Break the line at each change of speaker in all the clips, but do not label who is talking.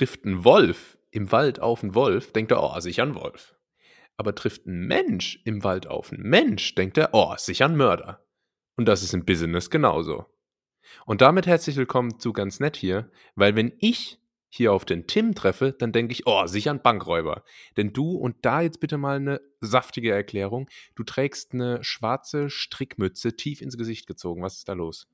trifft ein Wolf im Wald auf einen Wolf, denkt er, oh, sicher ein Wolf. Aber trifft ein Mensch im Wald auf einen Mensch, denkt er, oh, sicher ein Mörder. Und das ist im Business genauso. Und damit herzlich willkommen zu ganz nett hier, weil wenn ich hier auf den Tim treffe, dann denke ich, oh, sicher ein Bankräuber. Denn du, und da jetzt bitte mal eine saftige Erklärung, du trägst eine schwarze Strickmütze tief ins Gesicht gezogen. Was ist da los?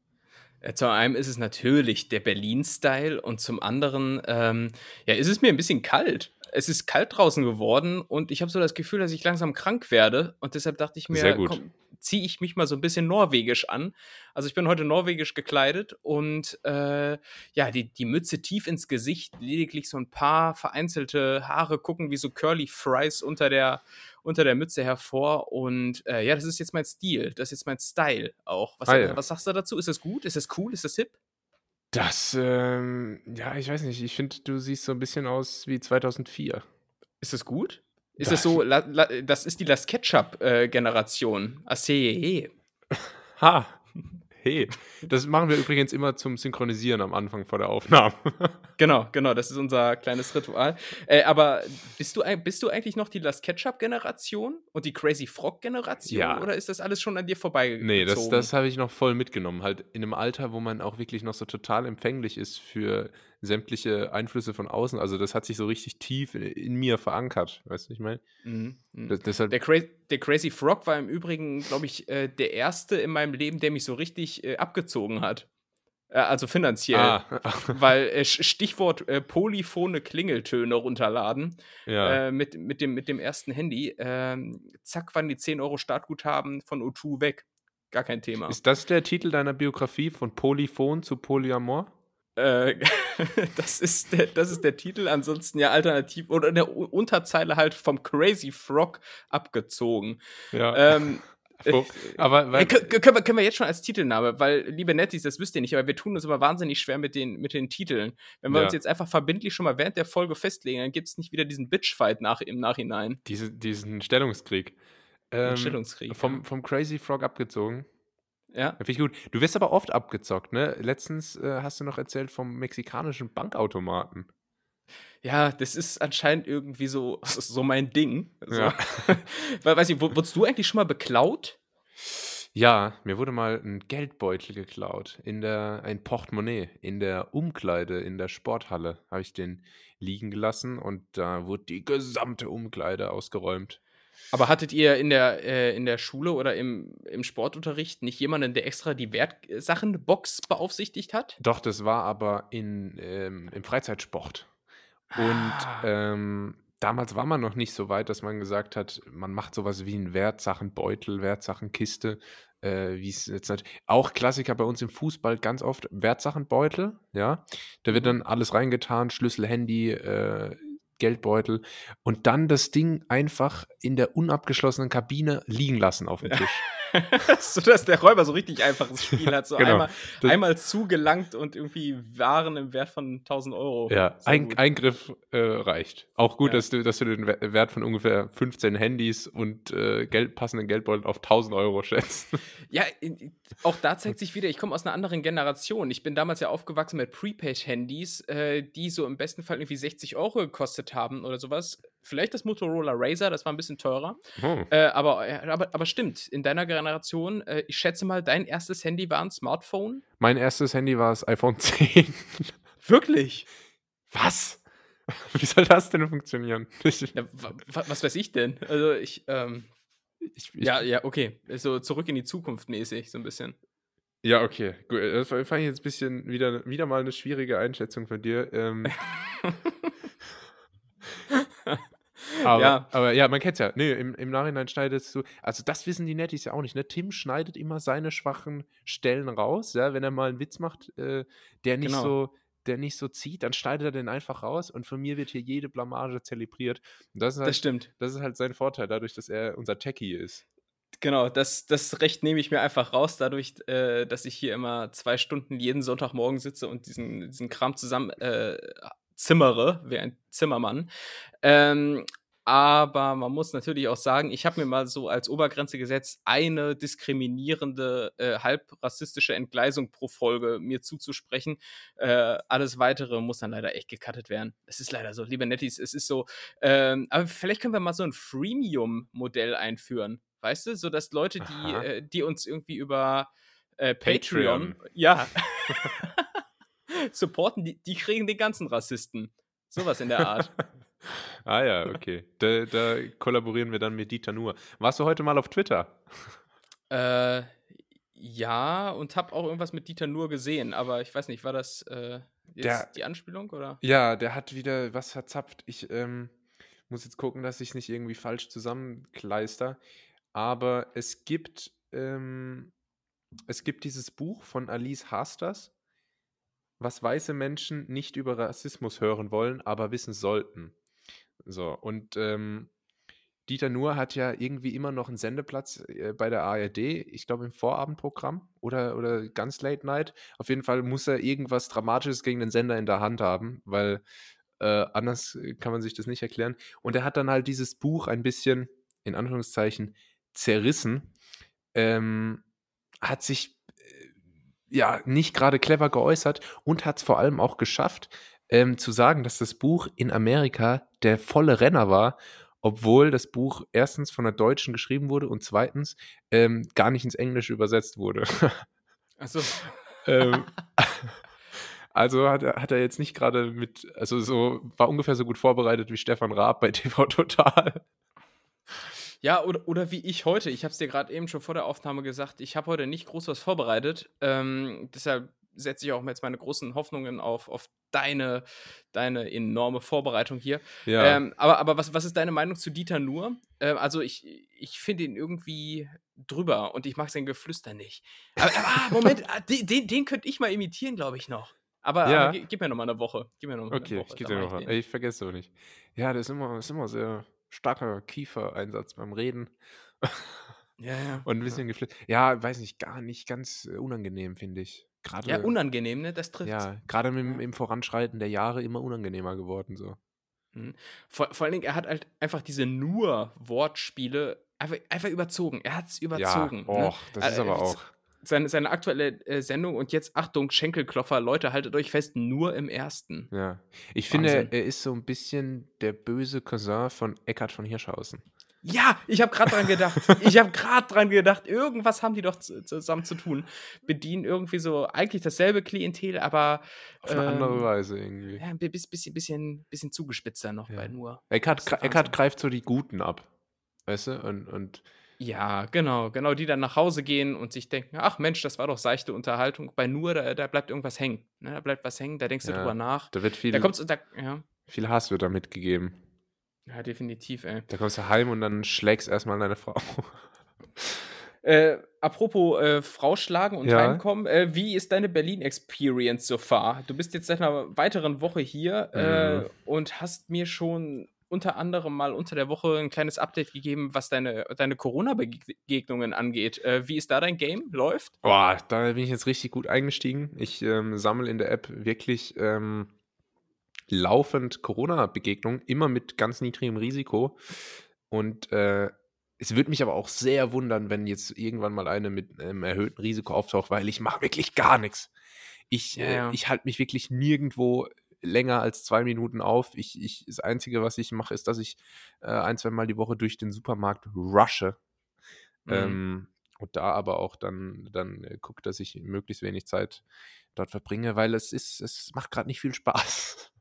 Äh, Zu einem ist es natürlich der Berlin-Style und zum anderen, ähm, ja, ist es mir ein bisschen kalt. Es ist kalt draußen geworden und ich habe so das Gefühl, dass ich langsam krank werde und deshalb dachte ich
Sehr
mir,
gut.
komm, ziehe ich mich mal so ein bisschen norwegisch an. Also ich bin heute norwegisch gekleidet und äh, ja, die, die Mütze tief ins Gesicht, lediglich so ein paar vereinzelte Haare gucken wie so Curly Fries unter der, unter der Mütze hervor und äh, ja, das ist jetzt mein Stil, das ist jetzt mein Style auch. Was,
Ah, ja.
was sagst du dazu? Ist das gut? Ist das cool? Ist das hip?
Das, ähm, ja, ich weiß nicht. Ich finde, du siehst so ein bisschen aus wie 2004.
Ist das gut? Ist
Das-
das so, la, la, das ist die Las Ketchup-Generation. Assehe.
Ha! Hey, das machen wir übrigens immer zum Synchronisieren am Anfang vor der Aufnahme.
Genau, genau, das ist unser kleines Ritual. Äh, aber bist du, bist du eigentlich noch die Las Ketchup-Generation und die Crazy Frog-Generation?
Ja.
Oder ist das alles schon an dir vorbeigezogen?
Nee, das, das habe ich noch voll mitgenommen. Halt in einem Alter, wo man auch wirklich noch so total empfänglich ist für sämtliche Einflüsse von außen. Also das hat sich so richtig tief in, in mir verankert. Weißt du, ich meine?
Mhm, mhm.
Das- Deshalb,
Der, Cra der Crazy Frog war im Übrigen, glaube ich, äh, der erste in meinem Leben, der mich so richtig äh, abgezogen hat. Äh, also finanziell.
ah,
Weil äh, Stichwort äh, polyphone Klingeltöne runterladen
ja.
äh, mit, mit, dem, mit dem ersten Handy. Ähm, zack, waren die 10 Euro Startguthaben von O2 weg. Gar kein Thema.
Ist das der Titel deiner Biografie von Polyphon zu Polyamor?
Äh, das, ist der, das ist der Titel, ansonsten ja alternativ oder in der Unterzeile halt vom Crazy Frog abgezogen.
Ja.
Ähm,
Wo- aber
Äh,
weil,
kö- können, wir, können wir jetzt schon als Titelname, weil, liebe Netties, das wisst ihr nicht, aber wir tun uns immer wahnsinnig schwer mit den, mit den Titeln. Wenn wir
Ja.
uns jetzt einfach verbindlich schon mal während der Folge festlegen, dann gibt es nicht wieder diesen Bitchfight nach, im Nachhinein.
diese, diesen Stellungskrieg. Ähm,
Stellungskrieg.
Vom, vom Crazy Frog abgezogen.
Ja.
Finde ich gut. Du wirst aber oft abgezockt, ne? Letztens äh, hast du noch erzählt vom mexikanischen Bankautomaten.
ja, das ist anscheinend irgendwie so, so mein Ding. So.
Ja.
weil, weiß ich, wu- wurdest du eigentlich schon mal beklaut?
Ja, mir wurde mal ein Geldbeutel geklaut. In der, ein Portemonnaie. In der Umkleide, in der Sporthalle habe ich den liegen gelassen und da wurde die gesamte Umkleide ausgeräumt.
Aber hattet ihr in der, äh, in der Schule oder im, im Sportunterricht nicht jemanden, der extra die Wertsachenbox beaufsichtigt hat?
Doch, das war aber in, ähm, im Freizeitsport. Und
Ah.
ähm, damals war man noch nicht so weit, dass man gesagt hat, man macht sowas wie einen Wertsachenbeutel, Wertsachenkiste, äh, wie es jetzt halt, auch Klassiker bei uns im Fußball ganz oft, Wertsachenbeutel, ja. Da wird
Mhm.
dann alles reingetan, Schlüssel, Handy, äh, Geldbeutel und dann das Ding einfach in der unabgeschlossenen Kabine liegen lassen auf dem Tisch.
so dass der Räuber so richtig einfaches Spiel hat. So
Genau.
einmal,
Das-
einmal zugelangt und irgendwie Waren im Wert von 1000 Euro.
Ja, ein. Eingriff äh, reicht. Auch gut,
Ja.
dass, du, dass du den We- Wert von ungefähr 15 Handys und äh, Geld, passenden Geldbeuteln auf 1000 Euro schätzt.
Ja, auch da zeigt sich wieder, ich komme aus einer anderen Generation. Ich bin damals ja aufgewachsen mit Prepaid-Handys, äh, die so im besten Fall irgendwie 60 Euro gekostet haben oder sowas. Vielleicht das Motorola Razer, das war ein bisschen teurer.
Oh.
Äh, aber, äh, aber, aber stimmt, in deiner Generation, äh, ich schätze mal, dein erstes Handy war ein Smartphone?
Mein erstes Handy war das iPhone 10.
Wirklich?
Was? Wie soll das denn funktionieren?
Ja, wa- wa- was weiß ich denn? Also ich, ähm,
ich, ich,
ja, ja, okay. So zurück in die Zukunft mäßig, so ein bisschen.
ja, okay. Gut, das fand ich jetzt ein bisschen wieder, wieder mal eine schwierige Einschätzung von dir. Ähm, aber,
Ja.
aber ja, man kennt's ja. Nee, im, im Nachhinein schneidest du. Also, das wissen die Nettis ja auch nicht. Ne? Tim schneidet immer seine schwachen Stellen raus. Ja? Wenn er mal einen Witz macht, äh, der nicht
Genau.
so der nicht so zieht, dann schneidet er den einfach raus und von mir wird hier jede Blamage zelebriert. Und das ist halt,
Das stimmt.
das ist halt sein Vorteil, dadurch, dass er unser Techie ist.
Genau, das, das Recht nehme ich mir einfach raus, dadurch, äh, dass ich hier immer zwei Stunden jeden Sonntagmorgen sitze und diesen, diesen Kram zusammen äh, zimmere, wie ein Zimmermann. Ähm, Aber man muss natürlich auch sagen, ich habe mir mal so als Obergrenze gesetzt, eine diskriminierende, äh, halb rassistische Entgleisung pro Folge mir zuzusprechen. Äh, alles weitere muss dann leider echt gecuttet werden. Es ist leider so, liebe Netties, es ist so. Ähm, aber vielleicht können wir mal so ein Freemium-Modell einführen. Weißt du, so dass Leute, die, äh, die uns irgendwie über äh, Patreon,
Patreon.
ja, supporten, die, die kriegen den ganzen Rassisten. Sowas in der Art.
ah ja, okay. Da, da kollaborieren wir dann mit Dieter Nuhr. Warst du heute mal auf Twitter?
Äh, ja, und hab auch irgendwas mit Dieter Nuhr gesehen, aber ich weiß nicht, war das äh, jetzt
Der-
die Anspielung oder?
Ja, der hat wieder was verzapft. Ich ähm, muss jetzt gucken, dass ich nicht irgendwie falsch zusammenkleister. Aber es gibt, ähm, es gibt dieses Buch von Alice Hasters, was weiße Menschen nicht über Rassismus hören wollen, aber wissen sollten. So, und ähm, Dieter Nuhr hat ja irgendwie immer noch einen Sendeplatz äh, bei der ARD, ich glaube im Vorabendprogramm oder, oder ganz Late Night. Auf jeden Fall muss er irgendwas Dramatisches gegen den Sender in der Hand haben, weil äh, anders kann man sich das nicht erklären. Und er hat dann halt dieses Buch ein bisschen, in Anführungszeichen, zerrissen, ähm, hat sich ja nicht gerade clever geäußert und hat es vor allem auch geschafft, ähm, zu sagen, dass das Buch in Amerika der volle Renner war, obwohl das Buch erstens von einer Deutschen geschrieben wurde und zweitens ähm, gar nicht ins Englische übersetzt wurde.
Achso.
ähm, also hat er, hat er jetzt nicht gerade mit, also so, war ungefähr so gut vorbereitet wie Stefan Raab bei TV Total.
Ja, oder, oder wie ich heute. Ich habe es dir gerade eben schon vor der Aufnahme gesagt. Ich habe heute nicht groß was vorbereitet. Ähm, deshalb setze ich auch jetzt meine großen Hoffnungen auf, auf deine, deine enorme Vorbereitung hier.
Ja.
Ähm, aber aber was, was ist deine Meinung zu Dieter Nuhr? Ähm, also ich, ich finde ihn irgendwie drüber und ich mag sein Geflüster nicht. Aber, ah, Moment, ah, den, den, könnte ich mal imitieren, glaube ich noch. Aber,
Ja.
aber gi- gib mir noch mal eine Woche. Gib mir noch mal
Okay,
eine Woche.
ich gebe dir noch
den.
Ich vergesse auch nicht. Ja, das ist immer, ist immer sehr starker Kiefereinsatz beim Reden.
Ja, ja.
Und ein bisschen geflüstert. Ja, weiß nicht, gar nicht ganz äh, unangenehm, finde ich. Gerade,
Ja, unangenehm, ne? Das trifft.
ja, gerade
Ja.
im Voranschreiten der Jahre immer unangenehmer geworden. So.
Vor, vor allen Dingen, er hat halt einfach diese nur Wortspiele einfach, einfach überzogen. Er hat es überzogen.
Ja,
ne?
och, das ist
Äh,
aber
äh,
auch.
Seine, seine aktuelle äh, Sendung und jetzt Achtung, Schenkelklopfer, Leute, haltet euch fest, nur im ersten.
Ja. Ich finde,
Wahnsinn.
er ist so ein bisschen der böse Cousin von Eckhard von Hirschhausen.
Ja, ich habe gerade dran gedacht. ich habe gerade dran gedacht, irgendwas haben die doch zu, zusammen zu tun. Bedienen irgendwie so eigentlich dasselbe Klientel, aber
Auf eine andere
ähm,
Weise irgendwie.
ja, ein bisschen, bisschen, bisschen, zugespitzter noch
Ja.
bei nur. Wahnsinn.
greift so die Guten ab. Weißt du? Und, und
Ja, genau, genau, die dann nach Hause gehen und sich denken, ach Mensch, das war doch seichte Unterhaltung. Bei nur, da, da bleibt irgendwas hängen. Ne? Da bleibt was hängen, da denkst du
Ja.
drüber nach.
da wird viel,
Da kommst da, ja,
viel Hass wird da mitgegeben.
ja, definitiv, ey.
Da kommst du heim und dann schlägst erstmal deine Frau.
Äh, apropos äh, Frau schlagen und
Ja.
heimkommen, äh, wie ist deine Berlin-Experience so far? Du bist jetzt seit einer weiteren Woche hier äh,
Mhm.
und hast mir schon unter anderem mal unter der Woche ein kleines Update gegeben, was deine, deine Corona-Begegnungen angeht. Äh, wie ist da dein Game? Läuft?
Boah, da bin ich jetzt richtig gut eingestiegen. Ich ähm, sammle in der App wirklich ähm, laufend Corona-Begegnungen, immer mit ganz niedrigem Risiko. Und äh, es würde mich aber auch sehr wundern, wenn jetzt irgendwann mal eine mit einem erhöhten Risiko auftaucht, weil ich mache wirklich gar nichts. Ich,
Ja,
äh,
ja.
ich halte mich wirklich nirgendwo länger als zwei Minuten auf. Ich, ich, das Einzige, was ich mache, ist, dass ich äh, ein, zwei Mal die Woche durch den Supermarkt rushe.
Mhm.
Ähm, und da aber auch dann, dann äh, gucke, dass ich möglichst wenig Zeit dort verbringe, weil es ist, es macht gerade nicht viel Spaß.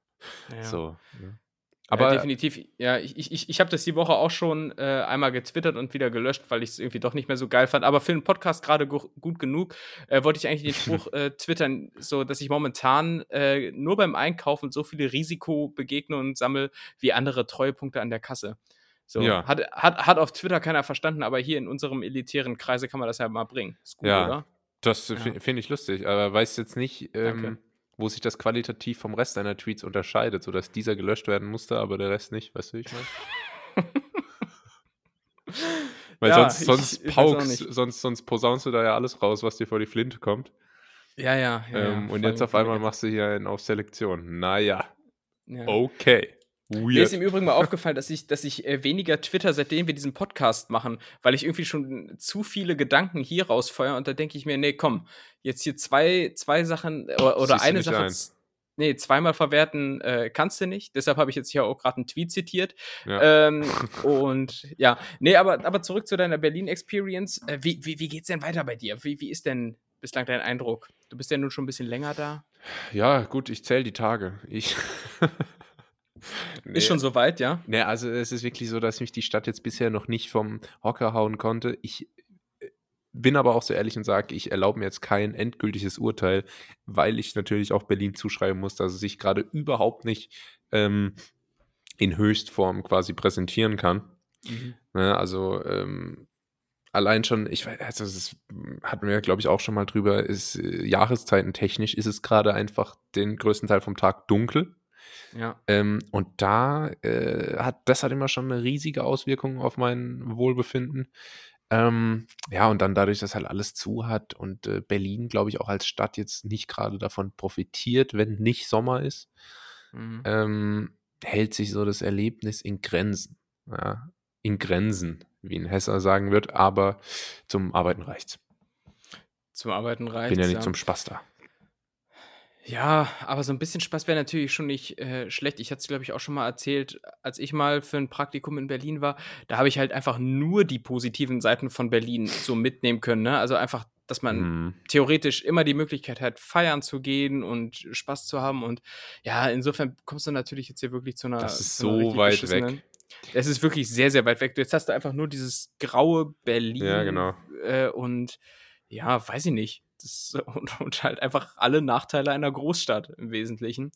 Ja.
So. Ne?
Aber ja, definitiv. Ja, ich, ich, ich- habe das die Woche auch schon äh, einmal getwittert und wieder gelöscht, weil ich es irgendwie doch nicht mehr so geil fand. Aber für einen Podcast gerade gu gut genug äh, wollte ich eigentlich den Spruch äh, twittern, so dass ich momentan äh, nur beim Einkaufen so viele Risikobegegnungen sammle wie andere Treuepunkte an der Kasse. So,
Ja.
hat, hat, hat auf Twitter keiner verstanden, aber hier in unserem elitären Kreise kann man das ja mal bringen. Ist gut,
Ja.
oder?
das
Ja.
fi- finde ich lustig. Aber weiß jetzt nicht, ähm, wo sich das qualitativ vom Rest deiner Tweets unterscheidet, sodass dieser gelöscht werden musste, aber der Rest nicht. Weißt du, wie ich meine? Weil
Ja,
sonst,
ich-
sonst
ich
paukst,
nicht.
sonst, sonst posaunst du da ja alles raus, was dir vor die Flinte kommt.
Ja, ja. ja,
ähm,
ja,
und jetzt auf einmal machst du hier einen auf Selektion. Naja,
ja.
okay.
Mir ist im Übrigen mal aufgefallen, dass ich, dass ich äh, weniger Twitter, seitdem wir diesen Podcast machen, weil ich irgendwie schon zu viele Gedanken hier rausfeuere und da denke ich mir, nee, komm, jetzt hier zwei, zwei Sachen äh, oder, oder eine Sache. Ein. Nee, zweimal verwerten äh, kannst du nicht. Deshalb habe ich jetzt hier auch gerade einen Tweet zitiert. Ja. Ähm, und ja, nee, aber, aber zurück zu deiner Berlin-Experience. Äh, wie, wie, wie geht's denn weiter bei dir? Wie, wie ist denn bislang dein Eindruck? Du bist ja nun schon ein bisschen länger da.
Ja, gut, ich zähle die Tage. Ich.
nee. Ist schon soweit, ja?
Nee, also es ist wirklich so, dass mich die Stadt jetzt bisher noch nicht vom Hocker hauen konnte. Ich äh, bin aber auch so ehrlich und sage, ich erlaube mir jetzt kein endgültiges Urteil, weil ich natürlich auch Berlin zuschreiben muss, dass es sich gerade überhaupt nicht ähm, in Höchstform quasi präsentieren kann. Mhm. Ja, ne, also ähm, allein schon, ich weiß, also das hatten wir, glaube ich, auch schon mal drüber, ist äh, jahreszeitentechnisch ist es gerade einfach den größten Teil vom Tag dunkel. Ja. Ähm, und da äh, hat, das hat immer schon eine riesige Auswirkung auf mein Wohlbefinden. Ähm, ja, und dann dadurch, dass halt alles zu hat und äh, Berlin, glaube ich, auch als Stadt jetzt nicht gerade davon profitiert, wenn nicht Sommer ist, mhm. ähm, hält sich so das Erlebnis in Grenzen. Ja, in Grenzen wie ein Hesser sagen wird, aber zum Arbeiten reicht's.
Zum Arbeiten reicht's.
Bin ja nicht ja. zum Spaß da.
Ja, aber so ein bisschen Spaß wäre natürlich schon nicht äh, schlecht. Ich hatte es, glaube ich, auch schon mal erzählt, als ich mal für ein Praktikum in Berlin war. Da habe ich halt einfach nur die positiven Seiten von Berlin so mitnehmen können. Ne? Also einfach, dass man mhm. theoretisch immer die Möglichkeit hat, feiern zu gehen und Spaß zu haben. Und ja, insofern kommst du natürlich jetzt hier wirklich zu einer.
Das ist so weit weg.
Es ist wirklich sehr, sehr weit weg. Jetzt hast du einfach nur dieses graue Berlin.
Ja, genau.
Äh, und ja, weiß ich nicht. Das, und, und, halt einfach alle Nachteile einer Großstadt im Wesentlichen.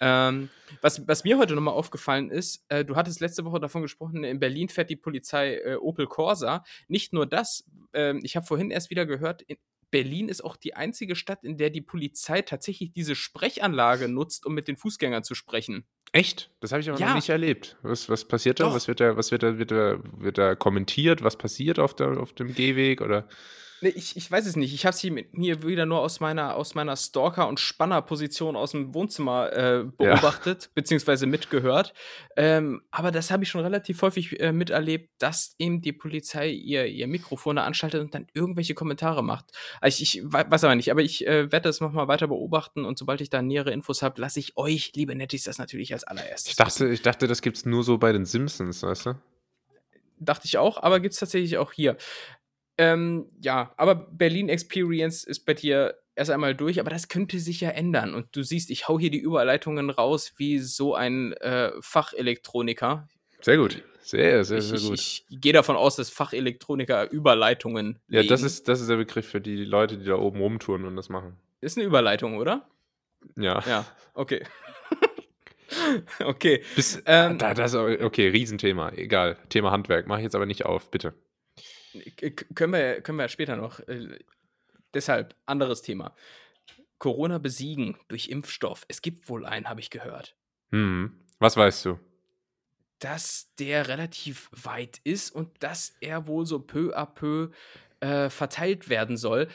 Ähm, was, was mir heute nochmal aufgefallen ist, äh, du hattest letzte Woche davon gesprochen, in Berlin fährt die Polizei äh, Opel Corsa. Nicht nur das, äh, ich habe vorhin erst wieder gehört, in, Berlin ist auch die einzige Stadt, in der die Polizei tatsächlich diese Sprechanlage nutzt, um mit den Fußgängern zu sprechen.
Echt? Das habe ich aber ja. noch nicht erlebt. Was, was passiert da? Was wird da, was wird da, wird da, wird da kommentiert? Was passiert auf, der, auf dem Gehweg? Oder?
Nee, ich, ich weiß es nicht. Ich habe sie mit mir wieder nur aus meiner, aus meiner Stalker- und Spanner-Position aus dem Wohnzimmer äh, beobachtet, ja. beziehungsweise mitgehört. Ähm, aber das habe ich schon relativ häufig äh, miterlebt, dass eben die Polizei ihr, ihr Mikrofon anschaltet und dann irgendwelche Kommentare macht. Also ich, ich weiß aber nicht, aber ich äh, werde das nochmal weiter beobachten und sobald ich da nähere Infos habe, lasse ich euch, liebe Nettis, das natürlich als allererstes.
Ich dachte, ich dachte das gibt es nur so bei den Simpsons, weißt du?
Dachte ich auch, aber gibt es tatsächlich auch hier. Ähm, ja, aber Berlin Experience ist bei dir erst einmal durch, aber das könnte sich ja ändern. Und du siehst, ich hau hier die Überleitungen raus wie so ein äh, Fachelektroniker.
Sehr gut. Sehr, sehr, sehr
ich,
gut.
Ich, ich gehe davon aus, dass Fachelektroniker Überleitungen.
Ja, das ist, das ist der Begriff für die Leute, die da oben rumtouren und das machen.
Ist eine Überleitung, oder?
Ja.
Ja, okay. okay.
Bis, ähm, da, das, okay, Riesenthema. Egal. Thema Handwerk. Mache ich jetzt aber nicht auf, bitte
können wir, können wir später noch. Äh, deshalb, anderes Thema. Corona besiegen durch Impfstoff. Es gibt wohl einen, habe ich gehört.
Hm. Was weißt du?
Dass der relativ weit ist und dass er wohl so peu à peu äh, verteilt werden soll.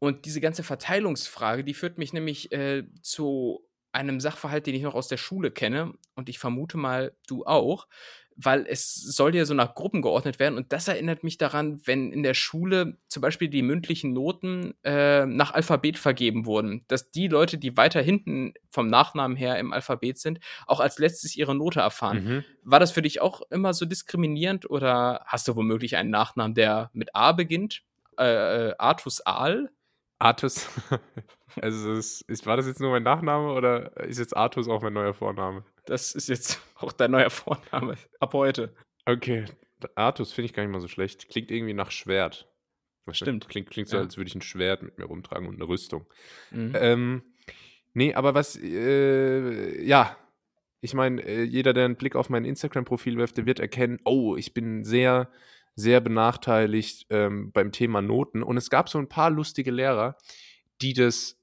Und diese ganze Verteilungsfrage, die führt mich nämlich äh, zu einem Sachverhalt, den ich noch aus der Schule kenne. Und ich vermute mal, du auch weil es soll ja so nach Gruppen geordnet werden. Und das erinnert mich daran, wenn in der Schule zum Beispiel die mündlichen Noten äh, nach Alphabet vergeben wurden, dass die Leute, die weiter hinten vom Nachnamen her im Alphabet sind, auch als letztes ihre Note erfahren. Mhm. War das für dich auch immer so diskriminierend oder hast du womöglich einen Nachnamen, der mit A beginnt? Äh, äh Artus Aal?
Artus. Also ist, ist, war das jetzt nur mein Nachname oder ist jetzt Artus auch mein neuer Vorname?
Das ist jetzt auch dein neuer Vorname ab heute.
Okay, Artus finde ich gar nicht mal so schlecht. Klingt irgendwie nach Schwert.
Stimmt.
Klingt, klingt so, ja. als würde ich ein Schwert mit mir rumtragen und eine Rüstung. Mhm. Ähm, nee, aber was, äh, ja, ich meine, äh, jeder, der einen Blick auf mein Instagram-Profil wirft, der wird erkennen, oh, ich bin sehr, sehr benachteiligt ähm, beim Thema Noten. Und es gab so ein paar lustige Lehrer, die das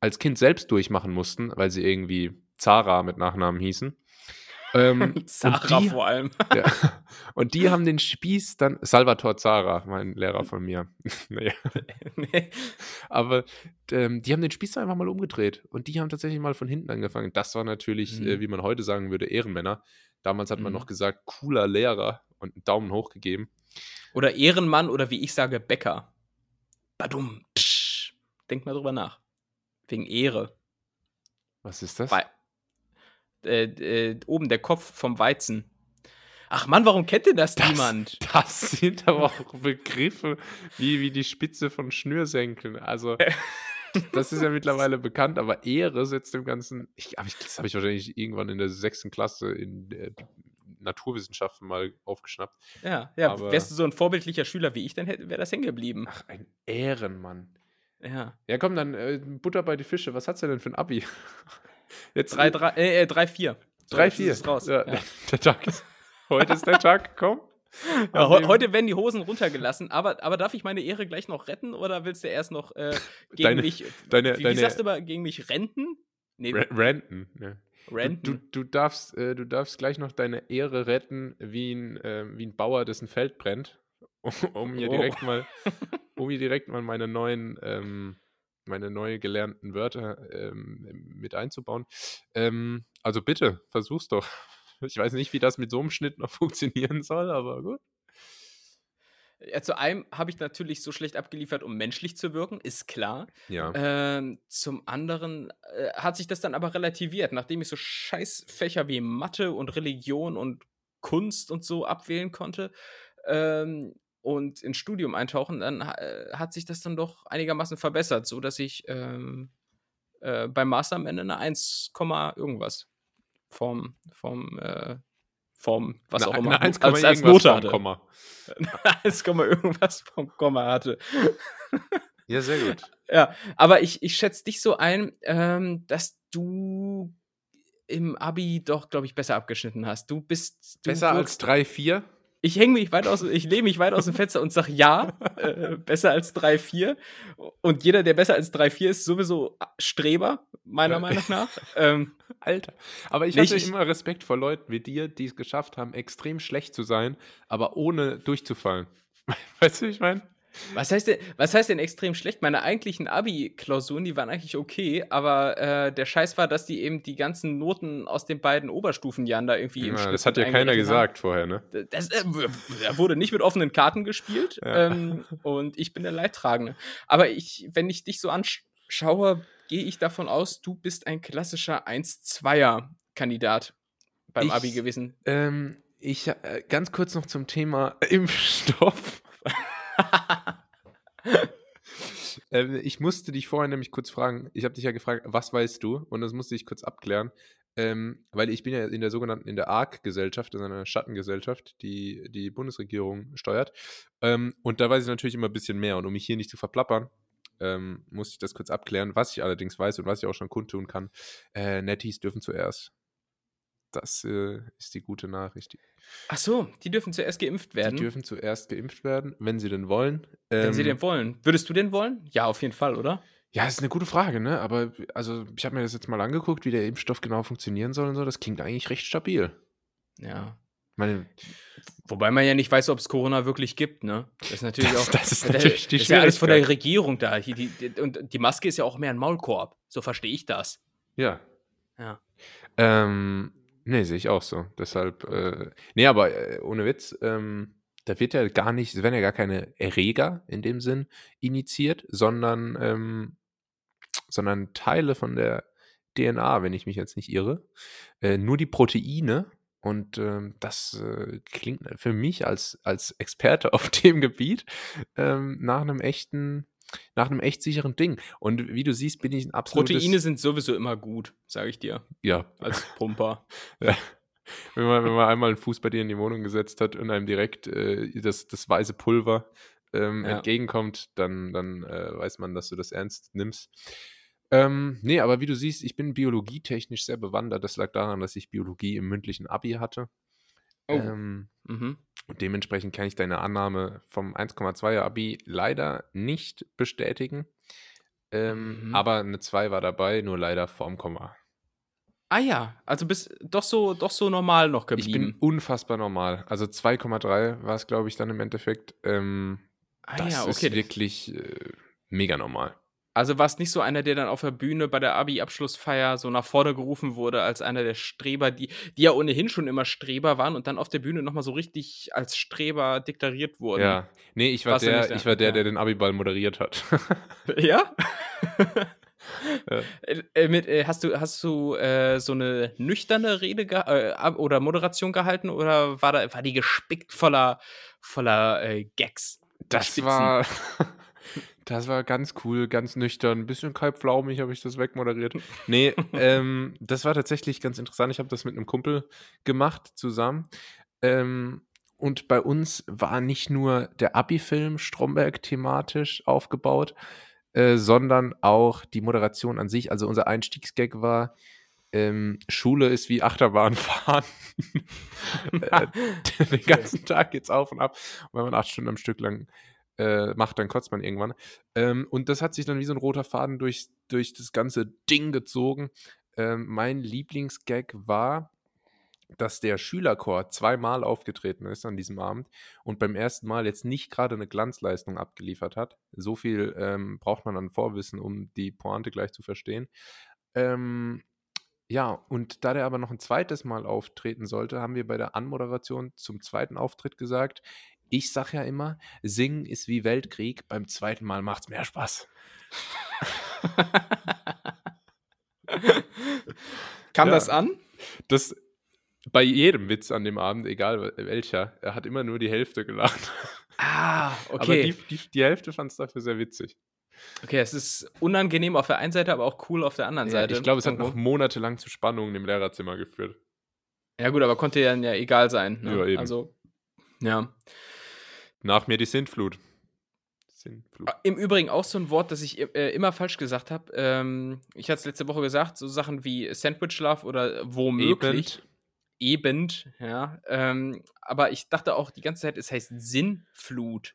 als Kind selbst durchmachen mussten, weil sie irgendwie Zara mit Nachnamen hießen. Ähm,
Sarah
die-
vor allem.
Ja. Und die haben den Spieß dann, Salvatore Zara, mein Lehrer von mir. nee.
nee.
Aber ähm, die haben den Spieß einfach mal umgedreht. Und die haben tatsächlich mal von hinten angefangen. Das war natürlich,
Mhm.
äh, wie man heute sagen würde, Ehrenmänner. Damals hat man
Mhm.
noch gesagt, cooler Lehrer und einen Daumen hoch gegeben.
Oder Ehrenmann oder wie ich sage, Bäcker. Badum. Psch. Denk mal drüber nach. Wegen Ehre.
Was ist das?
Wei äh, äh, oben der Kopf vom Weizen. Ach Mann, warum kennt denn das,
Das-
niemand?
Das sind aber auch Begriffe wie, wie die Spitze von Schnürsenkeln. Also, das ist ja mittlerweile bekannt, aber Ehre setzt dem Ganzen. Ich, hab ich, das habe ich wahrscheinlich irgendwann in der sechsten Klasse in der Naturwissenschaften mal aufgeschnappt.
Ja, ja.
aber-
Wärst du so ein vorbildlicher Schüler wie ich, dann wäre das hängen geblieben.
Ach, ein Ehrenmann.
Ja.
Ja, komm, dann äh, Butter bei die Fische. Was hat's denn für ein Abi? Jetzt
3, 3, äh, 3, 4.
3, 4.
Raus.
Ja,
Ja.
Der Tag ist. Heute ist der Tag gekommen.
Ja,
dem-
heute werden die Hosen runtergelassen, aber, aber darf ich meine Ehre gleich noch retten oder willst du erst noch äh, gegen
Deine-
mich,
deine-
wie, wie
deine-
sagst du mal, gegen mich renten? Nee,
Ra- Ranten.
Renten.
Du, du, du, darfst, äh, du darfst gleich noch deine Ehre retten, wie ein, äh, wie ein Bauer, dessen Feld brennt, um, um hier
Oh.
direkt mal, um hier direkt mal meine neuen, ähm, meine neu gelernten Wörter ähm, mit einzubauen. Ähm, also bitte, versuch's doch. Ich weiß nicht, wie das mit so einem Schnitt noch funktionieren soll, aber gut.
Ja, zu einem habe ich natürlich so schlecht abgeliefert, um menschlich zu wirken, ist klar.
Ja.
Ähm, zum anderen äh, hat sich das dann aber relativiert, nachdem ich so Scheißfächer wie Mathe und Religion und Kunst und so abwählen konnte ähm, und ins Studium eintauchen, dann äh, hat sich das dann doch einigermaßen verbessert, so dass ich ähm, äh, beim Master am Ende eine 1, Komma irgendwas vom vom äh, vom was auch
Na-
immer
na, 1,
als, als
irgendwas
Note
vom
hatte.
Komma.
1, irgendwas vom Komma hatte.
Ja, sehr gut.
Ja, aber ich, ich schätze dich so ein, ähm, dass du im Abi doch, glaube ich, besser abgeschnitten hast. Du bist du
Besser als
wirkst-
3, 4?
Ich hänge mich weit aus, ich lehne mich weit aus dem Fenster und sage ja, äh, besser als 3-4. Und jeder, der besser als 3-4 ist, sowieso Streber, meiner. Meinung nach. ähm,
Alter. Aber ich hatte
ich-
immer Respekt vor Leuten wie dir, die es geschafft haben, extrem schlecht zu sein, aber ohne durchzufallen. Weißt du, wie ich meine?
Was, heißt denn, was heißt denn extrem schlecht? Meine eigentlichen Abi-Klausuren, die waren eigentlich okay, aber äh, der Scheiß war, dass die eben die ganzen Noten aus den beiden Oberstufenjahren da irgendwie im
Ja,
Schnitt
das hat ja keiner
haben.
gesagt vorher, ne?
Das äh, w- da wurde nicht mit offenen Karten gespielt
Ja.
ähm, und ich bin der Leidtragende. Aber ich, wenn ich dich so anschaue, gehe ich davon aus, du bist ein klassischer 1-2er-Kandidat beim
Ich-
Abi gewesen.
Ähm, ich, äh, ganz kurz noch zum Thema Impfstoff. ähm, ich musste dich vorher nämlich kurz fragen, ich habe dich ja gefragt, was weißt du? Und das musste ich kurz abklären, ähm, weil ich bin ja in der sogenannten, in der ARC-Gesellschaft, das ist eine Schattengesellschaft, die die Bundesregierung steuert. Ähm, und da weiß ich natürlich immer ein bisschen mehr. Und um mich hier nicht zu verplappern, ähm, muss ich das kurz abklären. Was ich allerdings weiß und was ich auch schon kundtun kann, äh, Netties dürfen zuerst. Das äh, ist die gute Nachricht.
Ach so, die dürfen zuerst geimpft werden,
Die dürfen zuerst geimpft werden, wenn sie denn wollen.
wenn sie
Ähm,
den wollen. Würdest du den wollen? Ja, auf jeden Fall, oder?
Ja, ist eine gute Frage, ne? Aber also ich habe mir das jetzt mal angeguckt, wie der Impfstoff genau funktionieren soll und so. Das klingt eigentlich recht stabil.
Ja.
Meine,
Wobei man ja nicht weiß, ob es Corona wirklich gibt, ne? Das ist natürlich
Das-
auch.
das ist natürlich die
das ist ja alles von der. Regierung da. Hier, die, die, und die Maske ist ja auch mehr ein Maulkorb. So verstehe ich das.
ja.
Ja.
Ähm, nee, sehe ich auch so. Deshalb, äh, nee, aber äh, ohne Witz, ähm, da wird ja gar nicht, es werden ja gar keine Erreger in dem Sinn initiiert, sondern, ähm, sondern Teile von der DNA, wenn ich mich jetzt nicht irre. Äh, nur die Proteine. Und ähm, das äh, klingt für mich als, als Experte auf dem Gebiet ähm, nach einem echten, nach einem echt sicheren Ding. Und wie du siehst, bin ich ein absolutes...
Proteine sind sowieso immer gut, sage ich dir,
ja,
als Pumper.
ja. Wenn man, wenn man einmal einen Fuß bei dir in die Wohnung gesetzt hat und einem direkt äh, das, das weiße Pulver ähm,
Ja.
entgegenkommt, dann, dann äh, weiß man, dass du das ernst nimmst. Ähm, nee, aber wie du siehst, ich bin biologietechnisch sehr bewandert. Das lag daran, dass ich Biologie im mündlichen Abi hatte.
Oh.
Ähm,
Mhm.
und dementsprechend kann ich deine Annahme vom 1,2er Abi leider nicht bestätigen. Ähm,
Mhm.
Aber eine 2 war dabei, nur leider vorm Komma.
Ah ja, also bist doch so, doch so normal noch
Ich bin
geblieben.
unfassbar normal. Also 2,3 war es, glaube ich, dann im Endeffekt. Ähm,
ah
das
ja,
ist
okay.
wirklich äh, mega normal.
Also warst nicht so einer, der dann auf der Bühne bei der Abi-Abschlussfeier so nach vorne gerufen wurde, als einer der Streber, die, die ja ohnehin schon immer Streber waren und dann auf der Bühne nochmal so richtig als Streber deklariert wurden.
Ja. Nee, ich war
Warst
der,
der?
ich war der,
Ja.
der den Abiball moderiert hat.
Ja?
Ja.
Äh, äh, mit, äh, hast du, hast du äh, so eine nüchterne Rede äh, oder Moderation gehalten oder war, da, war die gespickt voller, voller äh, Gags?
Das
Spitzen?
war, das war ganz cool, ganz nüchtern, ein bisschen kalbflaumig habe ich das wegmoderiert. Nee, ähm, das war tatsächlich ganz interessant. Ich habe das mit einem Kumpel gemacht zusammen. Ähm, und bei uns war nicht nur der Abi-Film Stromberg thematisch aufgebaut, äh, sondern auch die Moderation an sich. Also unser Einstiegsgag war, ähm, Schule ist wie Achterbahnfahren. äh, den ganzen Tag geht's auf und ab. Und wenn man acht Stunden am Stück lang äh, macht, dann kotzt man irgendwann. Ähm, und das hat sich dann wie so ein roter Faden durch, durch das ganze Ding gezogen. Ähm, mein Lieblingsgag war, dass der Schülerchor zweimal aufgetreten ist an diesem Abend und beim ersten Mal jetzt nicht gerade eine Glanzleistung abgeliefert hat. So viel ähm, braucht man an Vorwissen, um die Pointe gleich zu verstehen. Ähm, ja, und da der aber noch ein zweites Mal auftreten sollte, haben wir bei der Anmoderation zum zweiten Auftritt gesagt, ich sag ja immer, singen ist wie Weltkrieg, beim zweiten Mal macht's mehr Spaß.
Kam
Ja.
das an?
Das bei jedem Witz an dem Abend, egal wel- welcher, er hat immer nur die Hälfte gelacht.
Ah,
Aber
okay.
die, die, die Hälfte fand es dafür sehr witzig.
okay, es ist unangenehm auf der einen Seite, aber auch cool auf der anderen
Ja,
Seite.
ich glaube, es hat noch monatelang zu Spannungen im Lehrerzimmer geführt.
Ja, gut, aber konnte ja, ja egal sein. Ne?
Ja, eben.
Also, ja.
Nach mir die Sintflut. Sintflut.
Im Übrigen auch so ein Wort, das ich äh, immer falsch gesagt habe. Ähm, ich hatte es letzte Woche gesagt, so Sachen wie Sandwich Love oder womöglich. Eben, ja. Ähm, aber ich dachte auch die ganze Zeit, es heißt Sinnflut.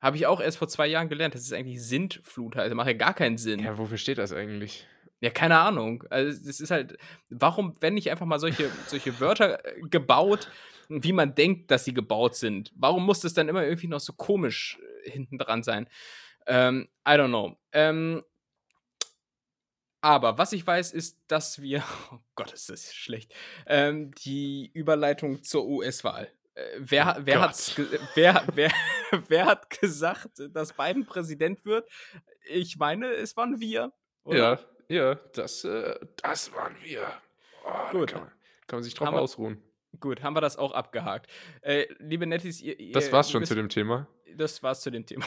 Habe ich auch erst vor zwei Jahren gelernt, dass es eigentlich Sintflut heißt. Das macht ja gar keinen Sinn.
Ja, wofür steht das eigentlich?
Ja, keine Ahnung. Also, es ist halt, warum werden nicht einfach mal solche, solche Wörter äh, gebaut, wie man denkt, dass sie gebaut sind? Warum muss das dann immer irgendwie noch so komisch äh, hinten dran sein? Ähm, I don't know. Ähm, aber was ich weiß, ist, dass wir, oh Gott, ist das schlecht, ähm, die Überleitung zur US-Wahl. Äh, wer,
Oh
wer, ge- wer, wer, wer hat gesagt, dass Biden Präsident wird? Ich meine, es waren wir. oder?
Ja, ja, das, äh, das waren wir. Oh,
Gut.
Kann man, kann man sich drauf
Haben wir-
ausruhen.
Gut, haben wir das auch abgehakt. Äh, liebe Nettis, ihr, ihr
Das war's schon
wisst-
zu dem Thema.
Das war's zu dem Thema.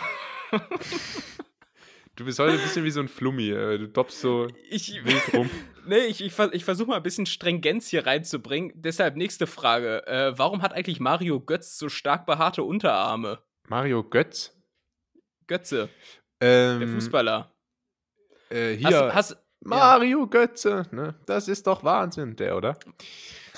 Du bist heute ein bisschen wie so ein Flummi. Äh, du doppst so
Ich,
wild rum.
nee, ich, ich, ich versuche mal ein bisschen Stringenz hier reinzubringen. Deshalb nächste Frage. Äh, warum hat eigentlich Mario Götz so stark behaarte Unterarme?
Mario Götz.
Götze,
Ähm,
der Fußballer.
Äh, hier.
Hast, hast,
Mario Götze. Ne? Das ist doch Wahnsinn, der, oder?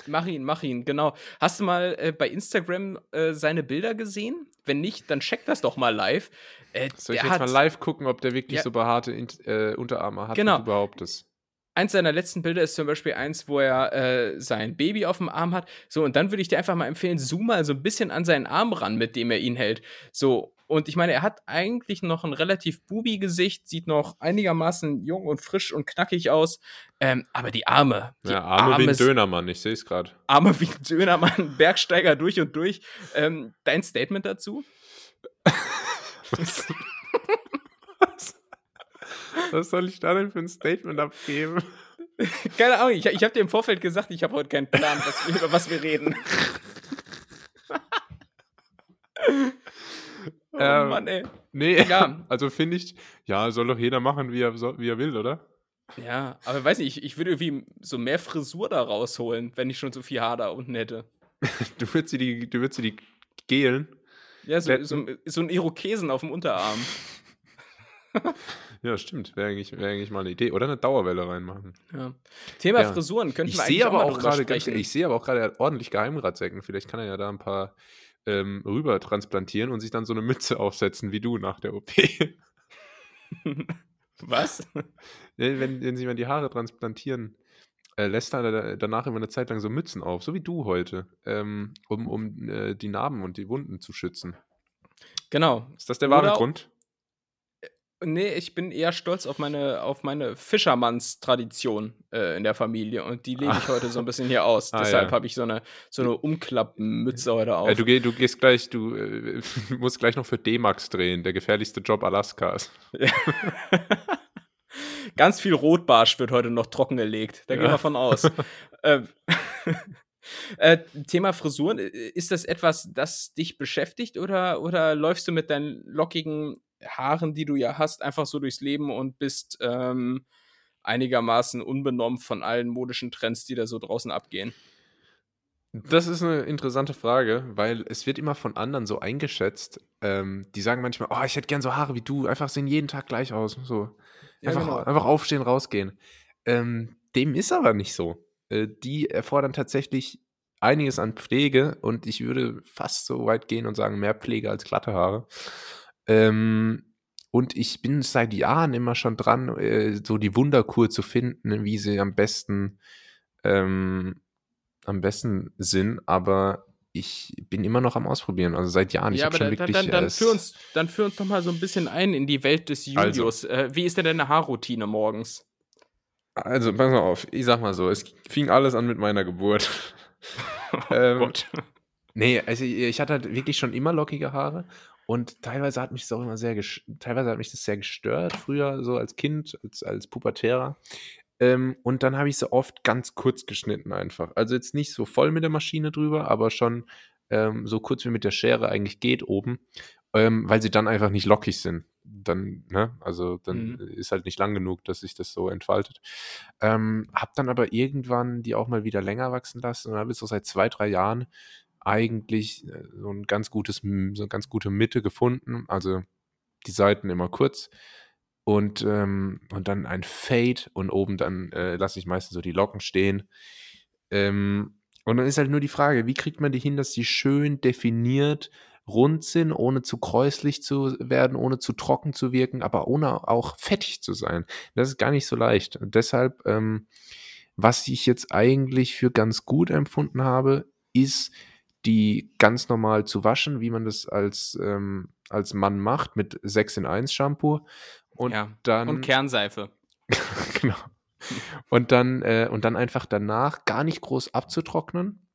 mach ihn, mach ihn, genau. Hast du mal äh, bei Instagram äh, seine Bilder gesehen? Wenn nicht, dann check das doch mal live. Äh,
Soll ich jetzt
hat-
mal live gucken, ob der wirklich
Ja.
so behaarte äh, Unterarme hat
Genau.
überhaupt das?
Eins seiner letzten Bilder ist zum Beispiel eins, wo er äh, sein Baby auf dem Arm hat. So, und dann würde ich dir einfach mal empfehlen, zoom mal so ein bisschen an seinen Arm ran, mit dem er ihn hält. So, und ich meine, er hat eigentlich noch ein relativ Bubi-Gesicht, sieht noch einigermaßen jung und frisch und knackig aus. Ähm, aber die Arme, die
Ja, Arme wie ein
Arme-
Dönermann, ich sehe es gerade.
Arme wie ein Dönermann, Bergsteiger durch und durch. Ähm, dein Statement dazu?
Was? Was soll ich da denn für ein Statement abgeben?
Keine Ahnung, ich, ich habe dir im Vorfeld gesagt, ich habe heute keinen Plan, was, über was wir reden. oh
Ähm,
Mann, ey.
Nee,
Ja.
also finde ich, ja, soll doch jeder machen, wie er, wie er will, oder?
Ja, aber weiß nicht, ich, ich würde irgendwie so mehr Frisur da rausholen, wenn ich schon so viel Haar da unten hätte.
Du würdest sie die, du würdest sie die gelen.
Ja, so, so, so ein Irokesen auf dem Unterarm.
Ja, stimmt. Wäre eigentlich, wär eigentlich mal eine Idee. Oder eine Dauerwelle reinmachen.
Ja. Thema
Ja.
Frisuren könnten
Ich
wir eigentlich
aber auch
drüber
gerade, ich sehe aber auch gerade, er hat ordentlich Geheimratsecken. Vielleicht kann er ja da ein paar ähm, rüber transplantieren und sich dann so eine Mütze aufsetzen wie du nach der OP.
Was?
Ja, wenn, wenn sie mal die Haare transplantieren äh, lässt er danach immer eine Zeit lang so Mützen auf, so wie du heute, ähm, um, um äh, die Narben und die Wunden zu schützen.
Genau.
Ist das der wahre Grund?
Nee, ich bin eher stolz auf meine, auf meine Fischermannstradition äh, in der Familie und die lebe ich heute so ein bisschen hier aus.
Ah,
Deshalb
ja.
habe ich so eine, so eine Umklappmütze heute auf.
Äh, du, geh, du gehst gleich, du äh, musst gleich noch für D-Max drehen, der gefährlichste Job Alaskas.
Ganz viel Rotbarsch wird heute noch trockengelegt. Da gehen
Ja.
wir von aus. ähm, äh, Thema Frisuren, ist das etwas, das dich beschäftigt oder, oder läufst du mit deinen lockigen Haaren, die du ja hast, einfach so durchs Leben und bist ähm, einigermaßen unbenommen von allen modischen Trends, die da so draußen abgehen?
Das ist eine interessante Frage, weil es wird immer von anderen so eingeschätzt. Ähm, die sagen manchmal, oh, ich hätte gern so Haare wie du, einfach sehen jeden Tag gleich aus. So.
Ja,
Einfach,
genau.
einfach aufstehen, rausgehen. Ähm, dem ist aber nicht so. Äh, die erfordern tatsächlich einiges an Pflege und ich würde fast so weit gehen und sagen, mehr Pflege als glatte Haare. Ähm, und ich bin seit Jahren immer schon dran, äh, so die Wunderkur zu finden, wie sie am besten, ähm, am besten sind, aber ich bin immer noch am Ausprobieren. Also seit Jahren. Ich
ja,
habe
aber
schon
dann,
wirklich.
dann, dann,
äh,
führ uns, dann führ uns doch mal so ein bisschen ein in die Welt des
Also.
Julius. Äh, wie ist denn deine Haarroutine morgens?
Also, pass mal auf, ich sag mal so, es fing alles an mit meiner Geburt.
Oh
Ähm,
Gott.
Nee, also ich ich hatte halt wirklich schon immer lockige Haare und teilweise hat mich das auch immer sehr, teilweise hat mich das sehr gestört, früher so als Kind, als, als Pubertärer. Ähm, und dann habe ich sie oft ganz kurz geschnitten einfach. Also jetzt nicht so voll mit der Maschine drüber, aber schon ähm, so kurz wie mit der Schere eigentlich geht oben, ähm, weil sie dann einfach nicht lockig sind. Dann, ne, also dann
Mhm.
ist halt nicht lang genug, dass sich das so entfaltet. Ähm, hab dann aber irgendwann die auch mal wieder länger wachsen lassen und habe jetzt so seit zwei, drei Jahren eigentlich äh, so ein ganz gutes, so eine ganz gute Mitte gefunden. Also die Seiten immer kurz und, ähm, und dann ein Fade und oben dann äh, lasse ich meistens so die Locken stehen. Ähm, und dann ist halt nur die Frage, wie kriegt man die hin, dass die schön definiert rund sind, ohne zu kräuslich zu werden, ohne zu trocken zu wirken, aber ohne auch fettig zu sein. Das ist gar nicht so leicht. Und deshalb, ähm, was ich jetzt eigentlich für ganz gut empfunden habe, ist, die ganz normal zu waschen, wie man das als, ähm, als Mann macht, mit 6 in 1 Shampoo. Und
ja.
dann.
Und Kernseife.
genau. Und dann, äh, und dann einfach danach gar nicht groß abzutrocknen.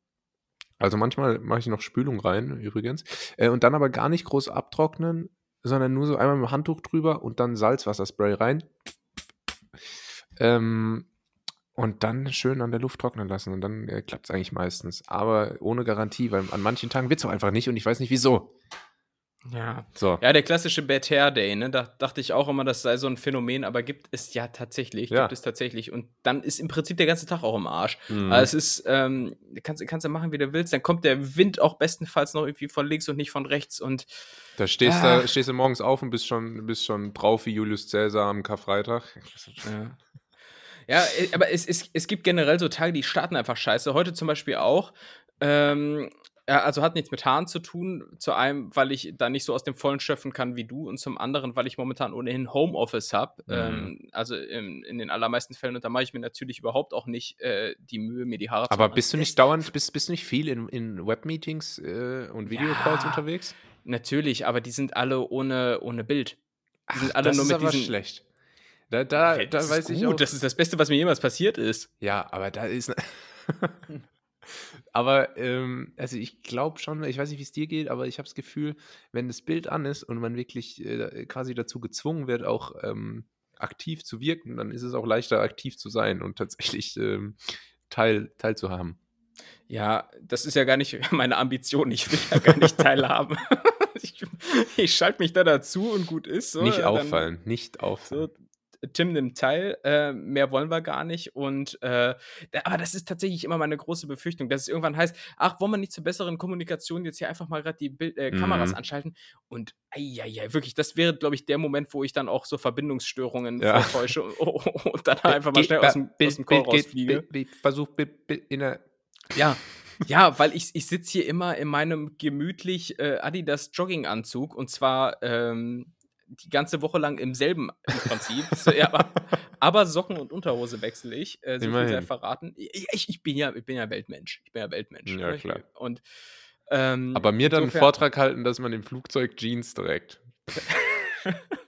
Also manchmal mache ich noch Spülung rein, übrigens. Äh, und dann aber gar nicht groß abtrocknen, sondern nur so einmal mit dem Handtuch drüber und dann Salzwasserspray rein. Ähm, und dann schön an der Luft trocknen lassen. Und dann äh, klappt es eigentlich meistens. Aber ohne Garantie, weil an manchen Tagen wird es auch einfach nicht und ich weiß nicht wieso.
Ja.
So.
Ja, der klassische Bad Hair Day, ne? Da dachte ich auch immer, das sei so ein Phänomen, aber gibt es ja tatsächlich.
Ja.
Gibt es tatsächlich. Und dann ist im Prinzip der ganze Tag auch im Arsch.
Mhm.
Also es ist, ähm, kannst, kannst du machen, wie du willst. Dann kommt der Wind auch bestenfalls noch irgendwie von links und nicht von rechts. Und
Da stehst,
Ah.
du, stehst du morgens auf und bist schon, bist schon drauf wie Julius Cäsar am Karfreitag.
Ja. Ja, äh, aber es, es, es gibt generell so Tage, die starten einfach scheiße. Heute zum Beispiel auch. Ähm, ja, also hat nichts mit Haaren zu tun. Zu einem, weil ich da nicht so aus dem Vollen schöpfen kann wie du. Und zum anderen, weil ich momentan ohnehin Homeoffice habe.
Mhm.
Ähm, also in, in den allermeisten Fällen. Und da mache ich mir natürlich überhaupt auch nicht äh, die Mühe, mir die Haare zu
Aber
machen.
bist du nicht dauernd, bist, bist du nicht viel in, in Webmeetings äh, und Videocalls
Ja.
unterwegs?
Natürlich, aber die sind alle ohne, ohne Bild. Die sind alle
das
nur
ist
mit
aber
diesen.
schlecht. Da, da, da
das
weiß
ist
ich
gut.
auch.
Das ist das Beste, was mir jemals passiert ist.
ja, aber da ist. aber, ähm, also ich glaube schon, ich weiß nicht, wie es dir geht, aber ich habe das Gefühl, wenn das Bild an ist und man wirklich äh, quasi dazu gezwungen wird, auch ähm, aktiv zu wirken, dann ist es auch leichter, aktiv zu sein und tatsächlich ähm, teil, teilzuhaben.
Ja, das ist ja gar nicht meine Ambition. Ich will ja gar nicht teilhaben. ich ich schalte mich da dazu und gut ist. So,
nicht
dann-
auffallen, nicht auffallen.
So, Tim nimmt teil, äh, mehr wollen wir gar nicht. Und äh, aber das ist tatsächlich immer meine große Befürchtung, dass es irgendwann heißt, ach, wollen wir nicht zur besseren Kommunikation jetzt hier einfach mal gerade die Bild äh, Kameras
Mhm.
anschalten? Und ja, wirklich, das wäre, glaube ich, der Moment, wo ich dann auch so Verbindungsstörungen
Ja.
vortäusche und, und dann einfach mal schnell aus dem,
Bild-
aus dem
geht-
rausfliege.
Versuch in der
Ja, ja, weil ich, ich sitze hier immer in meinem gemütlich äh, Adidas Jogginganzug und zwar ähm, die ganze Woche lang im selben im Prinzip. so, ja, aber, aber, Socken und Unterhose wechsle ich. Äh, so viel sei verraten. Ich, ich, bin ja, ich bin ja Weltmensch. Ich bin ja Weltmensch.
Ja, ne? klar.
Und, ähm,
aber mir dann einen Vortrag halten, dass man im Flugzeug Jeans trägt.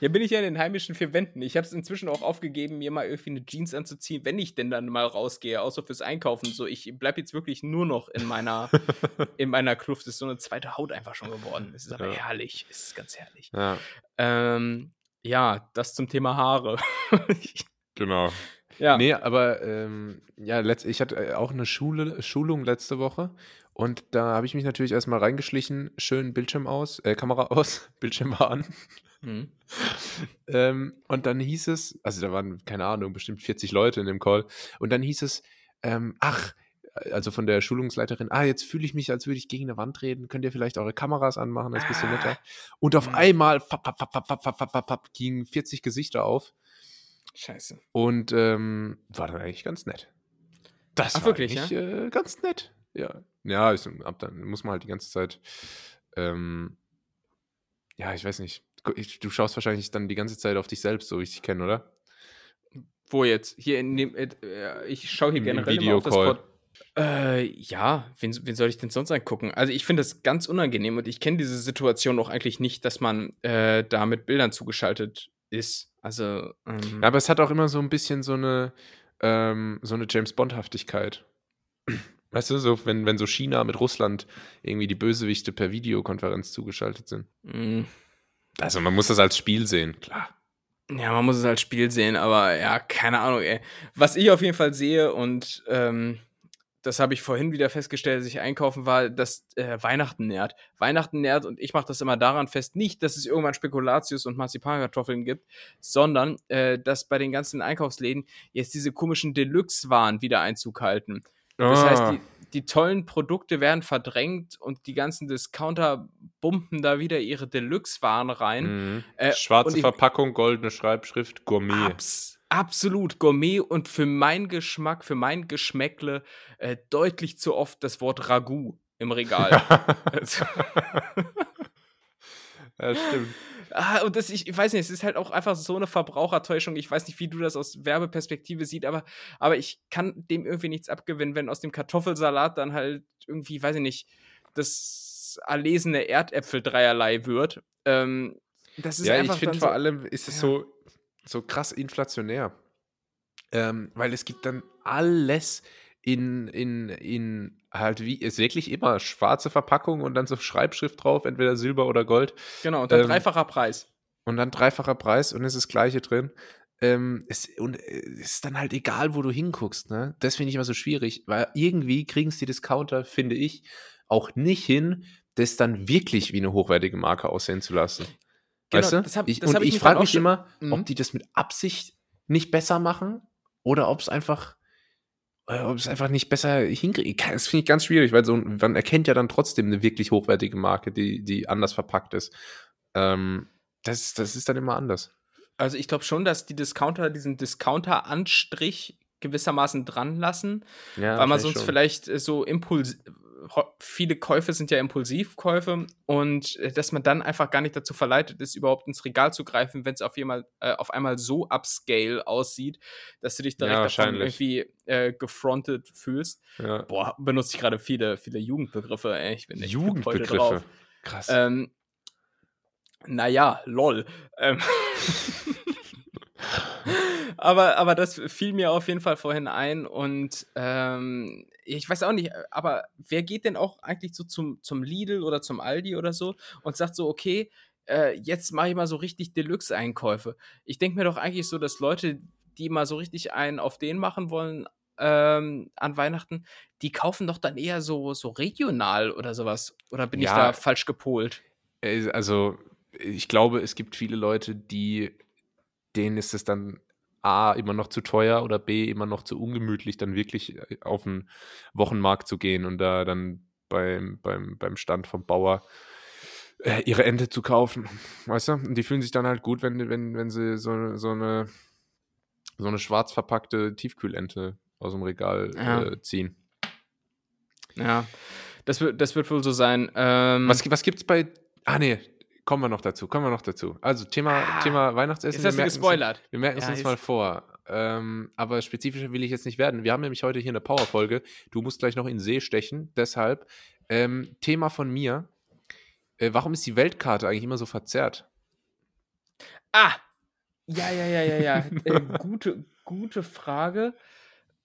Ja, bin ich ja in den heimischen vier Wänden. Ich habe es inzwischen auch aufgegeben, mir mal irgendwie eine Jeans anzuziehen, wenn ich denn dann mal rausgehe, außer fürs Einkaufen. So, ich bleibe jetzt wirklich nur noch in meiner, in meiner Kluft. Das ist so eine zweite Haut einfach schon geworden. Es ist aber ja. herrlich. Es ist ganz herrlich.
Ja.
Ähm, ja, das zum Thema Haare.
genau. Ja. Nee, aber ähm, ja, letzt, ich hatte äh, auch eine Schule, Schulung letzte Woche und da habe ich mich natürlich erstmal reingeschlichen, schön Bildschirm aus, äh, Kamera aus, Bildschirm an. Mhm. ähm, und dann hieß es, also da waren, keine Ahnung, bestimmt 40 Leute in dem Call. Und dann hieß es, ähm, ach, also von der Schulungsleiterin, ah, jetzt fühle ich mich, als würde ich gegen eine Wand reden. Könnt ihr vielleicht eure Kameras anmachen, das ist ein bisschen netter. Und auf mhm. einmal fapp, fapp, fapp, fapp, fapp, fapp, fapp, gingen 40 Gesichter auf.
Scheiße.
Und ähm, war dann eigentlich ganz nett. Das Ach, war wirklich, ja? Äh, ganz nett. Ja, ja ich, ab dann muss man halt die ganze Zeit, ähm, ja, ich weiß nicht, du schaust wahrscheinlich dann die ganze Zeit auf dich selbst, so wie ich dich kenne, oder?
Wo jetzt? Hier in dem, äh, ich schaue hier generell
Video auf das Pod
äh, ja, wen, wen, soll ich denn sonst angucken? Also ich finde das ganz unangenehm und ich kenne diese Situation auch eigentlich nicht, dass man äh, da mit Bildern zugeschaltet ist. Also.
Ähm, ja, aber es hat auch immer so ein bisschen so eine, ähm, so eine James Bond-Haftigkeit. Weißt du, so, wenn, wenn so China mit Russland irgendwie die Bösewichte per Videokonferenz zugeschaltet sind. Mhm. Also man muss das als Spiel sehen, klar.
Ja, man muss es als Spiel sehen, aber ja, keine Ahnung, ey. Was ich auf jeden Fall sehe und ähm, das habe ich vorhin wieder festgestellt, als ich einkaufen war, dass äh, Weihnachten nährt. Weihnachten nährt und ich mache das immer daran fest, nicht, dass es irgendwann Spekulatius und Marzipankartoffeln gibt, sondern äh, dass bei den ganzen Einkaufsläden jetzt diese komischen Deluxe-Waren wieder Einzug halten. Das heißt, ah. die, die tollen Produkte werden verdrängt und die ganzen Discounter bumpen da wieder ihre Deluxe-Waren rein.
Mhm. Äh, Schwarze ich, Verpackung, goldene Schreibschrift, Gourmet.
Abs absolut Gourmet und für meinen Geschmack, für mein Geschmäckle äh, deutlich zu oft das Wort Ragout im Regal.
ja, stimmt.
Ah, und das, ich, ich, weiß nicht, es ist halt auch einfach so eine Verbrauchertäuschung. Ich weiß nicht, wie du das aus Werbeperspektive siehst, aber, aber ich kann dem irgendwie nichts abgewinnen, wenn aus dem Kartoffelsalat dann halt irgendwie, weiß ich nicht, das erlesene Erdäpfel dreierlei wird. Ähm, das ist
ja,
einfach
ich finde so, vor allem ist es ja. so, so krass inflationär. Ähm, weil es gibt dann alles in, in, in halt wie, ist wirklich immer schwarze Verpackung und dann so Schreibschrift drauf, entweder Silber oder Gold.
Genau, und dann ähm, dreifacher Preis.
Und dann dreifacher Preis und es ist das Gleiche drin. Ähm, es, und äh, es ist dann halt egal, wo du hinguckst, ne? Das finde ich immer so schwierig, weil irgendwie kriegen es die Discounter, finde ich, auch nicht hin, das dann wirklich wie eine hochwertige Marke aussehen zu lassen. Genau, weißt du? Das hab, ich, das und ich, ich frage mich immer, ob mhm. die das mit Absicht nicht besser machen oder ob es einfach ob es einfach nicht besser hinkriegt. Das finde ich ganz schwierig, weil so, man erkennt ja dann trotzdem eine wirklich hochwertige Marke, die, die anders verpackt ist. Ähm, das, das ist dann immer anders.
Also ich glaube schon, dass die Discounter diesen Discounter-Anstrich gewissermaßen dran lassen, ja, weil man sonst schon. vielleicht so Impuls viele Käufe sind ja Impulsivkäufe und äh, dass man dann einfach gar nicht dazu verleitet ist, überhaupt ins Regal zu greifen, wenn es auf, äh, auf einmal so upscale aussieht, dass du dich direkt ja, davon irgendwie äh, gefrontet fühlst. Ja. Boah, benutze ich gerade viele, viele Jugendbegriffe, ey. Ich bin echt
Jugendbegriffe. Drauf.
Krass. Ähm, naja, lol. Ähm aber, aber das fiel mir auf jeden Fall vorhin ein und ähm, ich weiß auch nicht, aber wer geht denn auch eigentlich so zum, zum Lidl oder zum Aldi oder so und sagt so, okay, äh, jetzt mache ich mal so richtig Deluxe-Einkäufe. Ich denke mir doch eigentlich so, dass Leute, die mal so richtig einen auf den machen wollen, ähm, an Weihnachten, die kaufen doch dann eher so, so regional oder sowas. Oder bin ja, ich da falsch gepolt?
Äh, also, ich glaube, es gibt viele Leute, die denen ist es dann A, immer noch zu teuer oder B, immer noch zu ungemütlich, dann wirklich äh, auf den Wochenmarkt zu gehen und da dann beim, beim, beim Stand vom Bauer äh, ihre Ente zu kaufen. Weißt du? Und die fühlen sich dann halt gut, wenn, wenn, wenn sie so, so, eine, so eine schwarz verpackte Tiefkühlente aus dem Regal ja. äh, ziehen.
Ja, das wird, das wird wohl so sein. Ähm,
was was gibt es bei. Ah, nee, kommen wir noch dazu, kommen wir noch dazu. Also Thema,
Ah,
Thema Weihnachtsessen.
Jetzt hast du gespoilert.
Wir merken es
Ja,
uns mal vor. Ähm, aber spezifischer will ich jetzt nicht werden. Wir haben nämlich heute hier eine Powerfolge. Du musst gleich noch in den See stechen. Deshalb ähm, Thema von mir. Äh, warum ist die Weltkarte eigentlich immer so verzerrt?
Ah! Ja, ja, ja, ja, ja. äh, gute, gute Frage.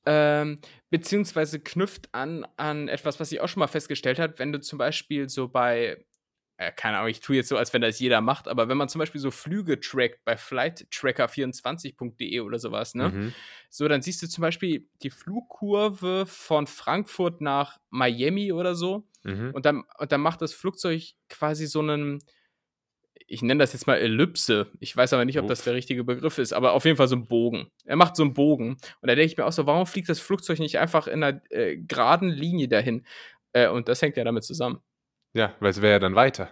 Ähm, beziehungsweise knüpft an an etwas, was ich auch schon mal festgestellt habe, wenn du zum Beispiel so bei, äh, keine Ahnung, ich tue jetzt so, als wenn das jeder macht, aber wenn man zum Beispiel so Flüge trackt bei flighttracker24.de oder sowas, ne?
Mhm.
So, dann siehst du zum Beispiel die Flugkurve von Frankfurt nach Miami oder so.
Mhm.
Und dann, und dann macht das Flugzeug quasi so einen, ich nenne das jetzt mal Ellipse. Ich weiß aber nicht, ob das der richtige Begriff ist, aber auf jeden Fall so einen Bogen. Er macht so einen Bogen. Und da denke ich mir auch so, warum fliegt das Flugzeug nicht einfach in einer äh, geraden Linie dahin? Äh, und das hängt ja damit zusammen.
Ja, weil es wäre ja dann weiter.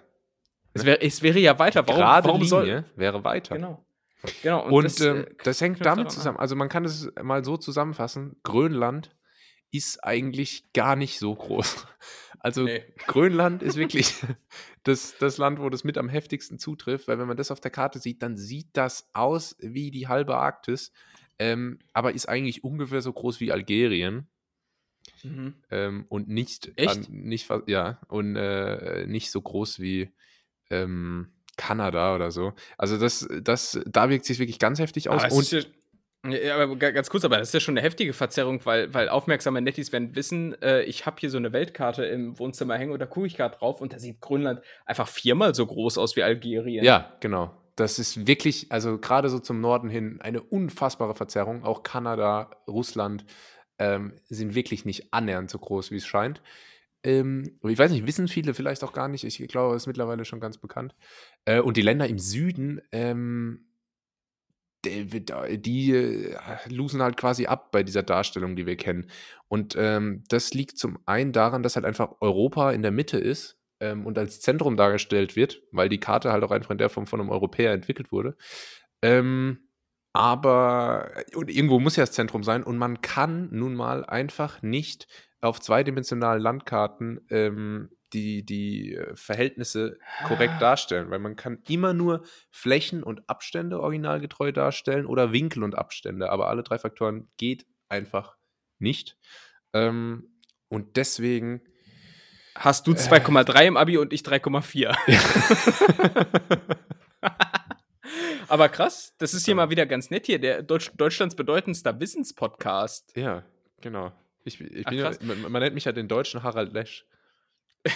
Es, wär, es wäre ja weiter. Warum,
Gerade
warum soll.
Linie wäre weiter.
Genau. Genau.
Und,
das,
ähm,
äh,
das hängt damit zusammen.
an.
Also man kann es mal so zusammenfassen. Grönland ist eigentlich gar nicht so groß. Also
Nee.
Grönland ist wirklich das, das Land, wo das mit am heftigsten zutrifft, weil wenn man das auf der Karte sieht, dann sieht das aus wie die halbe Arktis, ähm, aber ist eigentlich ungefähr so groß wie Algerien
Mhm.
ähm, und nicht,
Echt?
An, nicht ja und äh, nicht so groß wie ähm, Kanada oder so. Also das, das, da wirkt sich wirklich ganz heftig aus.
Aber
und
ja, ja, aber ga- ganz kurz, aber das ist ja schon eine heftige Verzerrung, weil, weil aufmerksame Nettis werden wissen, äh, ich habe hier so eine Weltkarte im Wohnzimmer hängen und da gucke ich gerade drauf und da sieht Grönland einfach viermal so groß aus wie Algerien.
Ja, genau. Das ist wirklich, also gerade so zum Norden hin, eine unfassbare Verzerrung. Auch Kanada, Russland ähm, sind wirklich nicht annähernd so groß, wie es scheint. Ähm, ich weiß nicht, wissen viele vielleicht auch gar nicht. Ich glaube, es ist mittlerweile schon ganz bekannt. Äh, und die Länder im Süden, ähm, die, die äh, losen halt quasi ab bei dieser Darstellung, die wir kennen. Und ähm, das liegt zum einen daran, dass halt einfach Europa in der Mitte ist ähm, und als Zentrum dargestellt wird, weil die Karte halt auch einfach in der Form von einem Europäer entwickelt wurde. Ähm, aber und irgendwo muss ja das Zentrum sein und man kann nun mal einfach nicht auf zweidimensionalen Landkarten ähm, die, die äh, Verhältnisse korrekt
Ah.
darstellen, weil man kann immer nur Flächen und Abstände originalgetreu darstellen oder Winkel und Abstände, aber alle drei Faktoren geht einfach nicht. Ähm, und deswegen
Hast du
Äh.
2,3 im Abi und ich 3,4. aber krass, das ist hier mal wieder ganz nett hier, der Deutsch, Deutschlands bedeutendster Wissenspodcast.
Ja, genau. Ich, ich
Ach,
ja, man, man nennt mich ja den deutschen Harald Lesch.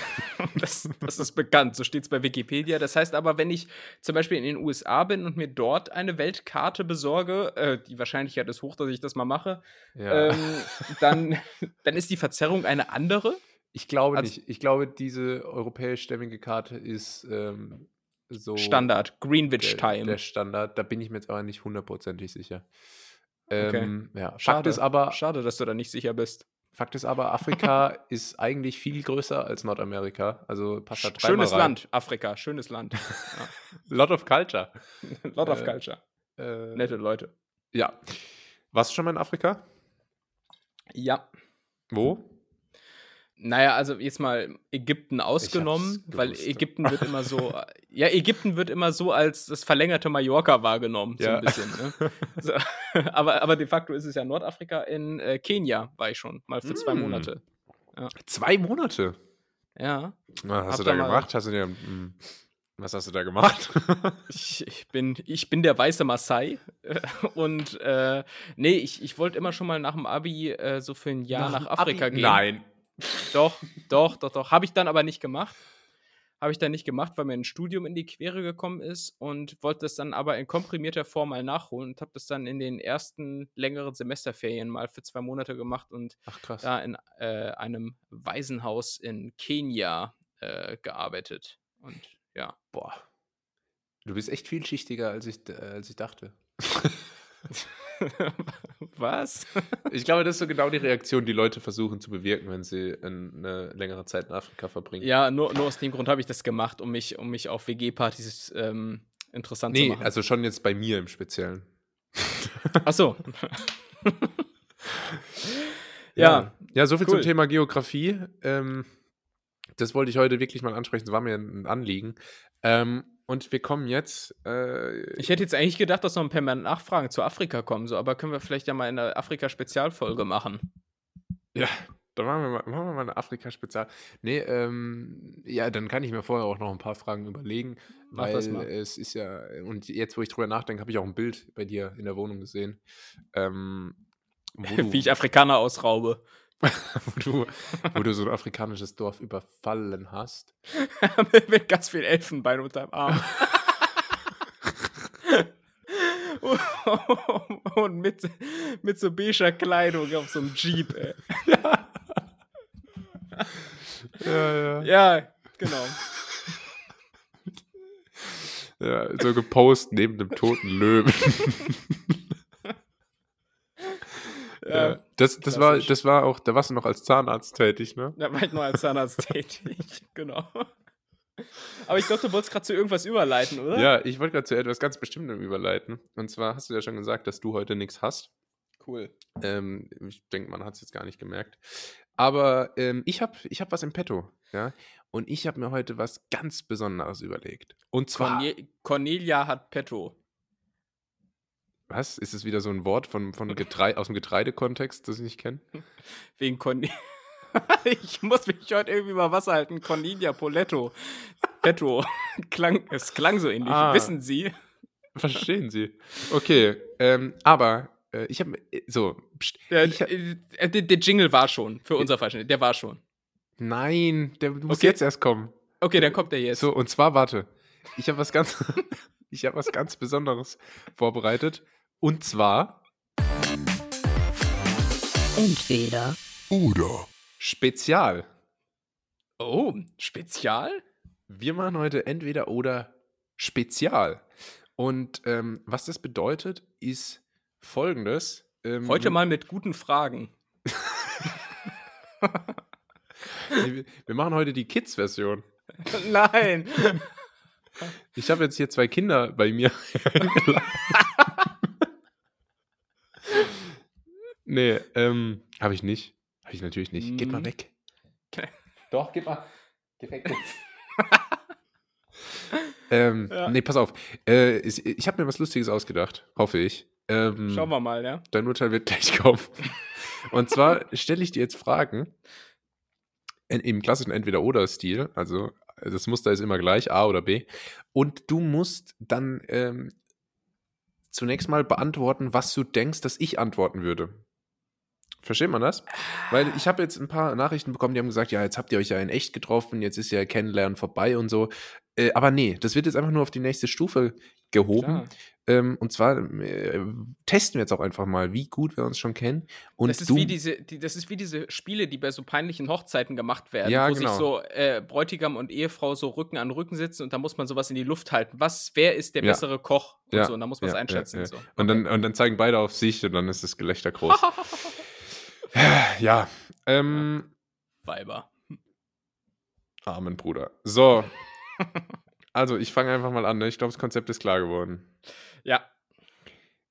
Das, das ist bekannt, so steht es bei Wikipedia. Das heißt aber, wenn ich zum Beispiel in den USA bin und mir dort eine Weltkarte besorge, äh, die Wahrscheinlichkeit ist hoch, dass ich das mal mache,
Ja.
ähm, dann, dann ist die Verzerrung eine andere.
ich glaube
als-
nicht. Ich glaube, diese europäischstämmige Karte ist ähm, so
Standard, Greenwich Time.
der Standard. Da bin ich mir jetzt aber nicht hundertprozentig sicher.
Okay.
Ähm, ja. Fakt
Schade.
ist aber,
Schade, dass du da nicht sicher bist.
Fakt ist aber, Afrika ist eigentlich viel größer als Nordamerika. Also passt da dreimal
Schönes
rein.
Land, Afrika, schönes Land.
Lot of Culture.
Lot of
Äh,
Culture.
Äh,
Nette Leute.
Ja. Warst du schon mal in Afrika?
Ja.
Wo?
Naja, also jetzt mal Ägypten ausgenommen, weil. Ägypten wird immer so, ja, Ägypten wird immer so als das verlängerte Mallorca wahrgenommen, so
Ja.
ein bisschen. Ne? So, aber, aber de facto ist es ja Nordafrika. In äh, Kenia war ich schon, mal für zwei
Mm.
Monate.
Zwei Monate.
Ja,
Was hast
Hab
du da gemacht? Hast du dir, hm, was hast du da gemacht?
ich, ich, bin, ich bin der weiße Maasai. äh, Und äh, nee, ich, ich wollte immer schon mal nach dem Abi äh, so für ein Jahr nach, Afrika gehen.
Nein.
Doch, doch, doch, doch. Habe ich dann aber nicht gemacht. Habe ich dann nicht gemacht, weil mir ein Studium in die Quere gekommen ist und wollte das dann aber in komprimierter Form mal nachholen und habe das dann in den ersten längeren Semesterferien mal für zwei Monate gemacht und
Ach
da in äh, einem Waisenhaus in Kenia äh, gearbeitet. Und ja.
Boah. Du bist echt vielschichtiger, als ich, äh, als ich dachte.
Was?
Ich glaube, das ist so genau die Reaktion, die Leute versuchen zu bewirken, wenn sie eine längere Zeit in Afrika verbringen.
Ja, nur, nur aus dem Grund habe ich das gemacht, um mich, um mich auf WG-Partys ähm, interessant zu
Nee,
machen.
also schon jetzt bei mir im Speziellen.
Ach so. ja,
Ja, so viel
cool.
zum Thema Geografie. Ähm, das wollte ich heute wirklich mal ansprechen. Das war mir ein Anliegen. Ähm, und wir kommen jetzt. Äh,
Ich hätte jetzt eigentlich gedacht, dass noch ein paar mehr Nachfragen zu Afrika kommen, so, aber können wir vielleicht ja mal in einer Afrika-Spezialfolge machen.
ja, dann machen wir mal, machen wir mal eine Afrika-Spezial. Nee, ähm, ja, dann kann ich mir vorher auch noch ein paar Fragen überlegen,
Mach
weil es ist ja, und jetzt, wo ich drüber nachdenke, habe ich auch ein Bild bei dir in der Wohnung gesehen. Ähm,
Wie ich Afrikaner ausraube.
wo, du, wo du so ein afrikanisches Dorf überfallen hast.
Mit ganz viel Elfenbein unterm Arm. Und mit, mit so beiger Kleidung auf so einem Jeep, ey.
Ja, ja.
Ja, genau.
ja so gepostet neben dem toten Löwen.
Ja,
Ja, das, das, war, das war auch, da warst du noch als Zahnarzt tätig, ne?
Da war ich nur als Zahnarzt tätig, genau. Aber ich glaube, du wolltest gerade zu irgendwas überleiten, oder?
Ja, ich wollte gerade zu etwas ganz Bestimmtem überleiten. Und zwar hast du ja schon gesagt, dass du heute nichts hast.
Cool.
Ähm, ich denke, man hat es jetzt gar nicht gemerkt. Aber ähm, ich habe ich hab was im Petto, ja. Und ich habe mir heute was ganz Besonderes überlegt. Und zwar,
Corne Cornelia hat Petto.
Was? Ist es wieder so ein Wort von, von Getrei aus dem Getreidekontext, das ich nicht kenne?
Wegen Cornelia. ich muss mich heute irgendwie mal Wasser halten. Cornelia Poletto. Petto. Klang, es klang so ähnlich.
Ah.
Wissen Sie?
Verstehen Sie? Okay, ähm, aber äh, ich habe so, pst,
Der,
ich hab,
äh, der, der Jingle war schon. Für unser Verständnis. Der war schon.
nein, der muss
Okay.
jetzt erst kommen.
Okay, dann kommt der jetzt.
So, und zwar, warte. Ich habe was ganz, ich habe was ganz Besonderes vorbereitet. Und zwar
Entweder
Oder
Spezial.
Oh, Spezial?
Wir machen heute entweder oder Spezial. Und ähm, was das bedeutet, ist folgendes. Ähm,
Heute mal mit guten Fragen.
Wir, wir machen heute die Kids-Version.
Nein.
Ich habe jetzt hier zwei Kinder bei mir. nee, ähm, habe ich nicht. Habe ich natürlich nicht. Geht mal
Mhm.
weg. Doch, gib mal. Geh weg ähm,
Ja.
Nee, pass auf. Äh, ich ich habe mir was Lustiges ausgedacht, hoffe ich. Ähm,
Schauen wir mal, ja.
Dein Urteil wird gleich kommen. Und zwar stelle ich dir jetzt Fragen in, im klassischen Entweder-Oder-Stil. Also das Muster ist immer gleich, A oder B. Und du musst dann ähm, zunächst mal beantworten, was du denkst, dass ich antworten würde. Versteht man das? Weil ich habe jetzt ein paar Nachrichten bekommen, die haben gesagt, ja, jetzt habt ihr euch ja in echt getroffen, jetzt ist ja Kennenlernen vorbei und so. Äh, aber nee, das wird jetzt einfach nur auf die nächste Stufe gehoben. Ähm, und zwar äh, testen wir jetzt auch einfach mal, wie gut wir uns schon kennen. Und
das, ist wie diese, die, das ist wie diese Spiele, die bei so peinlichen Hochzeiten gemacht werden,
Ja,
wo
genau.
sich so äh, Bräutigam und Ehefrau so Rücken an Rücken sitzen und da muss man sowas in die Luft halten. Was, wer ist der
Ja.
bessere Koch? Und
Ja,
so, und da muss man es einschätzen. So.
und, dann, und dann zeigen beide auf sich und dann ist das Gelächter groß. ja, ähm,
Weiber.
Amen, Bruder. So, also ich fange einfach mal an. Ne? Ich glaube, das Konzept ist klar geworden.
Ja.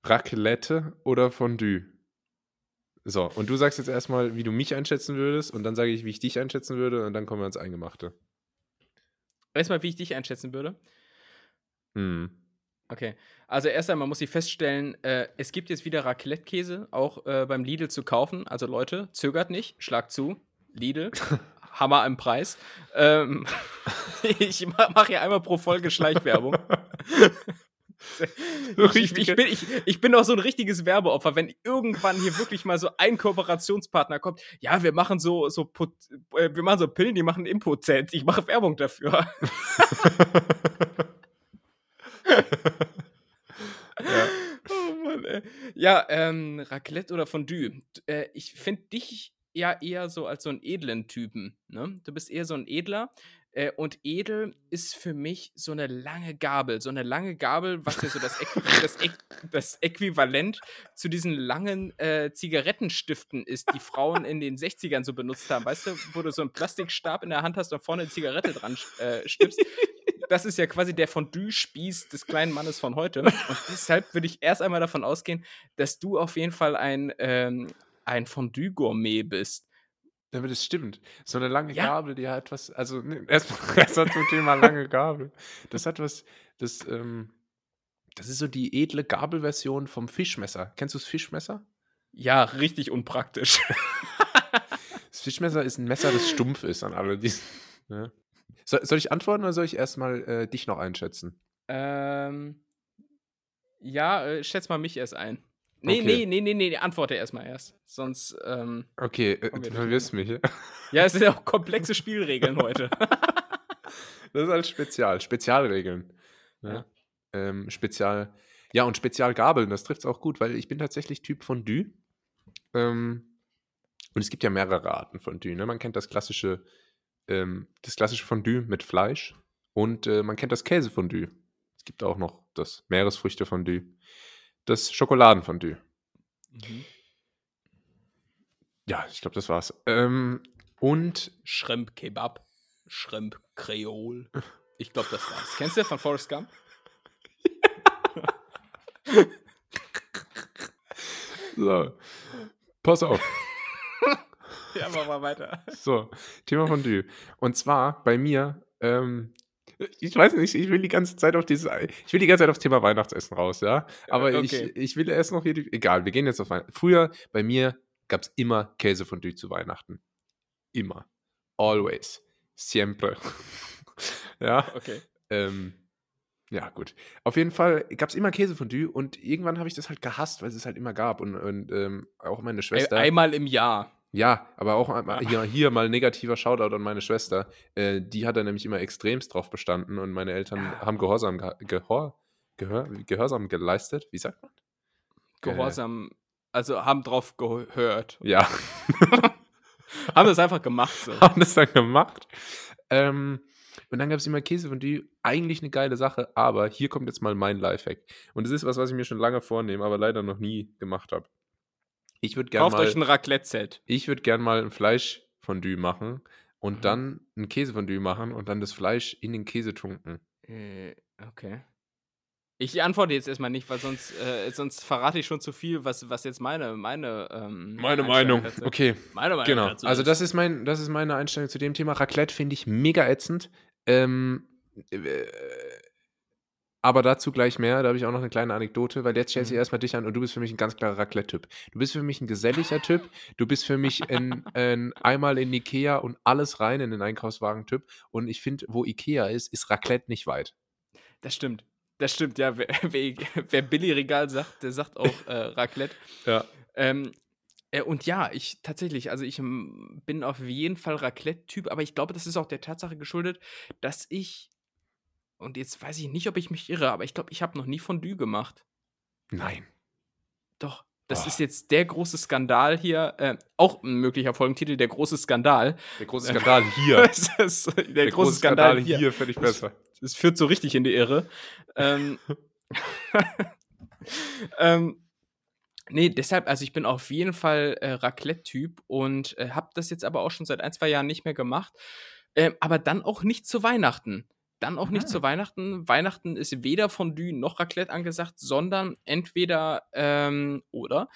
Raclette oder Fondue? So, und du sagst jetzt erstmal, wie du mich einschätzen würdest und dann sage ich, wie ich dich einschätzen würde und dann kommen wir ans Eingemachte.
Erstmal, wie ich dich einschätzen würde.
Hm.
Okay. Also erst einmal muss ich feststellen, äh, es gibt jetzt wieder Raclette-Käse, auch äh, beim Lidl zu kaufen. Also Leute, zögert nicht, schlag zu. Lidl, Hammer im Preis. Ähm, ich mache hier einmal pro Folge Schleichwerbung. Ich, ich, bin, ich, ich bin auch so ein richtiges Werbeopfer, wenn irgendwann hier wirklich mal so ein Kooperationspartner kommt. Ja, wir machen so, so Pot, äh, wir machen so Pillen, die machen impotent. Ich mache Werbung dafür.
ja.
Oh Mann, ey. Ja, ähm, Raclette oder Fondue. Äh, ich finde dich ja eher so als so einen edlen Typen. Ne? Du bist eher so ein Edler. Äh, und edel ist für mich so eine lange Gabel. So eine lange Gabel, was ja so das, Äqu das, Äqu das Äquivalent zu diesen langen äh, Zigarettenstiften ist, die Frauen in den 60ern so benutzt haben. Weißt du, wo du so einen Plastikstab in der Hand hast und vorne eine Zigarette dran äh, stippst. Das ist ja quasi der Fondue-Spieß des kleinen Mannes von heute. Und deshalb würde ich erst einmal davon ausgehen, dass du auf jeden Fall ein, ähm, ein Fondue-Gourmet bist.
Aber das stimmt. So eine lange
Ja.
Gabel, die hat was, also ne, erstmal erst zum Thema lange Gabel. Das hat was, das, ähm, das ist so die edle Gabelversion vom Fischmesser. Kennst du das Fischmesser?
Ja, richtig unpraktisch.
Das Fischmesser ist ein Messer, das stumpf ist an alle. Die, ja. Soll, soll ich antworten oder soll ich erstmal äh, dich noch einschätzen?
ähm, ja, äh, schätz mal mich erst ein. Nee,
Okay.
nee, nee, nee, nee, antworte erstmal erst. Sonst, ähm,
Okay, äh, du verwirrst mich. ja?
ja, es sind ja auch komplexe Spielregeln heute.
Das ist als Spezial, Spezialregeln. Ja.
Ja.
Ähm, Spezial, ja, und Spezialgabeln, das trifft es auch gut, weil ich bin tatsächlich Typ Fondue. Ähm, und es gibt ja mehrere Arten Fondue. Ne? Man kennt das klassische, ähm, das klassische Fondue mit Fleisch und äh, man kennt das Käsefondue. Es gibt auch noch das Meeresfrüchtefondue, das Schokoladenfondue.
Mhm.
Ja, ich glaube, das war's. Ähm, und
Shrimp Kebab, Shrimp Kreol. Ich glaube, das war's. Kennst du von Forrest Gump?
so, pass auf.
Ja, mach mal weiter.
So, Thema Fondue. Und zwar bei mir, ähm, ich weiß nicht, ich will die ganze Zeit auf dieses, ich will die ganze Zeit aufs Thema Weihnachtsessen raus, ja. Aber
okay.
ich, ich will erst noch hier die, egal, wir gehen jetzt auf Weihnachten. Früher, bei mir gab es immer Käsefondue zu Weihnachten. Immer. Always. Siempre. ja.
Okay.
Ähm, ja, gut. Auf jeden Fall gab es immer Käsefondue und irgendwann habe ich das halt gehasst, weil es es halt immer gab. Und, und ähm, auch meine Schwester.
Einmal im Jahr.
Ja, aber auch einmal-
Ja.
hier, hier mal negativer Shoutout an meine Schwester. Äh, die hat da nämlich immer extremst drauf bestanden und meine Eltern
Ja.
haben Gehorsam, geha- Gehor, Gehör, Gehorsam geleistet. Wie sagt man? Ge-
Gehorsam. Also haben drauf gehört.
Ja,
Haben das einfach gemacht. So.
haben das dann gemacht. Ähm, und dann gab es immer Käsefondue. Eigentlich eine geile Sache, aber hier kommt jetzt mal mein Lifehack. Und das ist was, was ich mir schon lange vornehme, aber leider noch nie gemacht habe. Ich würde gerne
Kauft
mal,
euch ein Raclette-Set.
ich würde gern mal ein Fleischfondue machen und
Mhm.
dann ein Käsefondue machen und dann das Fleisch in den Käse tunken.
Äh, okay. Ich antworte jetzt erstmal nicht, weil sonst, äh, sonst verrate ich schon zu viel, was, was jetzt meine, meine, ähm,
Meine Meinung.
dazu-
Okay,
Meine Meinung
genau.
dazu
Also das ist mein, das ist meine Einstellung zu dem Thema. Raclette finde ich mega ätzend. Ähm, äh, aber dazu gleich mehr. Da habe ich auch noch eine kleine Anekdote, weil jetzt stellst du
Mhm.
erstmal dich an und du bist für mich ein ganz klarer Raclette-Typ. Du bist für mich ein geselliger Typ. Du bist für mich ein, ein einmal in Ikea und alles rein in den Einkaufswagen-Typ. Und ich finde, wo Ikea ist, ist Raclette nicht weit.
Das stimmt. Das stimmt, ja. Wer, wer, wer Billy-Regal sagt, der sagt auch äh, Raclette.
Ja.
Ähm, äh, und ja, ich tatsächlich, also ich ähm, bin auf jeden Fall Raclette-Typ, aber ich glaube, das ist auch der Tatsache geschuldet, dass ich, und jetzt weiß ich nicht, ob ich mich irre, aber ich glaube, ich habe noch nie Fondue gemacht.
Nein.
Doch. Das
Oh.
ist jetzt der große Skandal hier, äh, auch ein möglicher Folgentitel, der große Skandal.
Der große Skandal hier.
Das ist der, große Skandal, hier.
finde ich besser.
Es führt so richtig in die Irre. ähm, ähm, nee, deshalb, also ich bin auf jeden Fall äh, Raclette-Typ und äh, habe das jetzt aber auch schon seit ein, zwei Jahren nicht mehr gemacht. Ähm, aber dann auch nicht zu Weihnachten. Dann auch nicht
Ah.
zu Weihnachten. Weihnachten ist weder Fondue noch Raclette angesagt, sondern entweder ähm, oder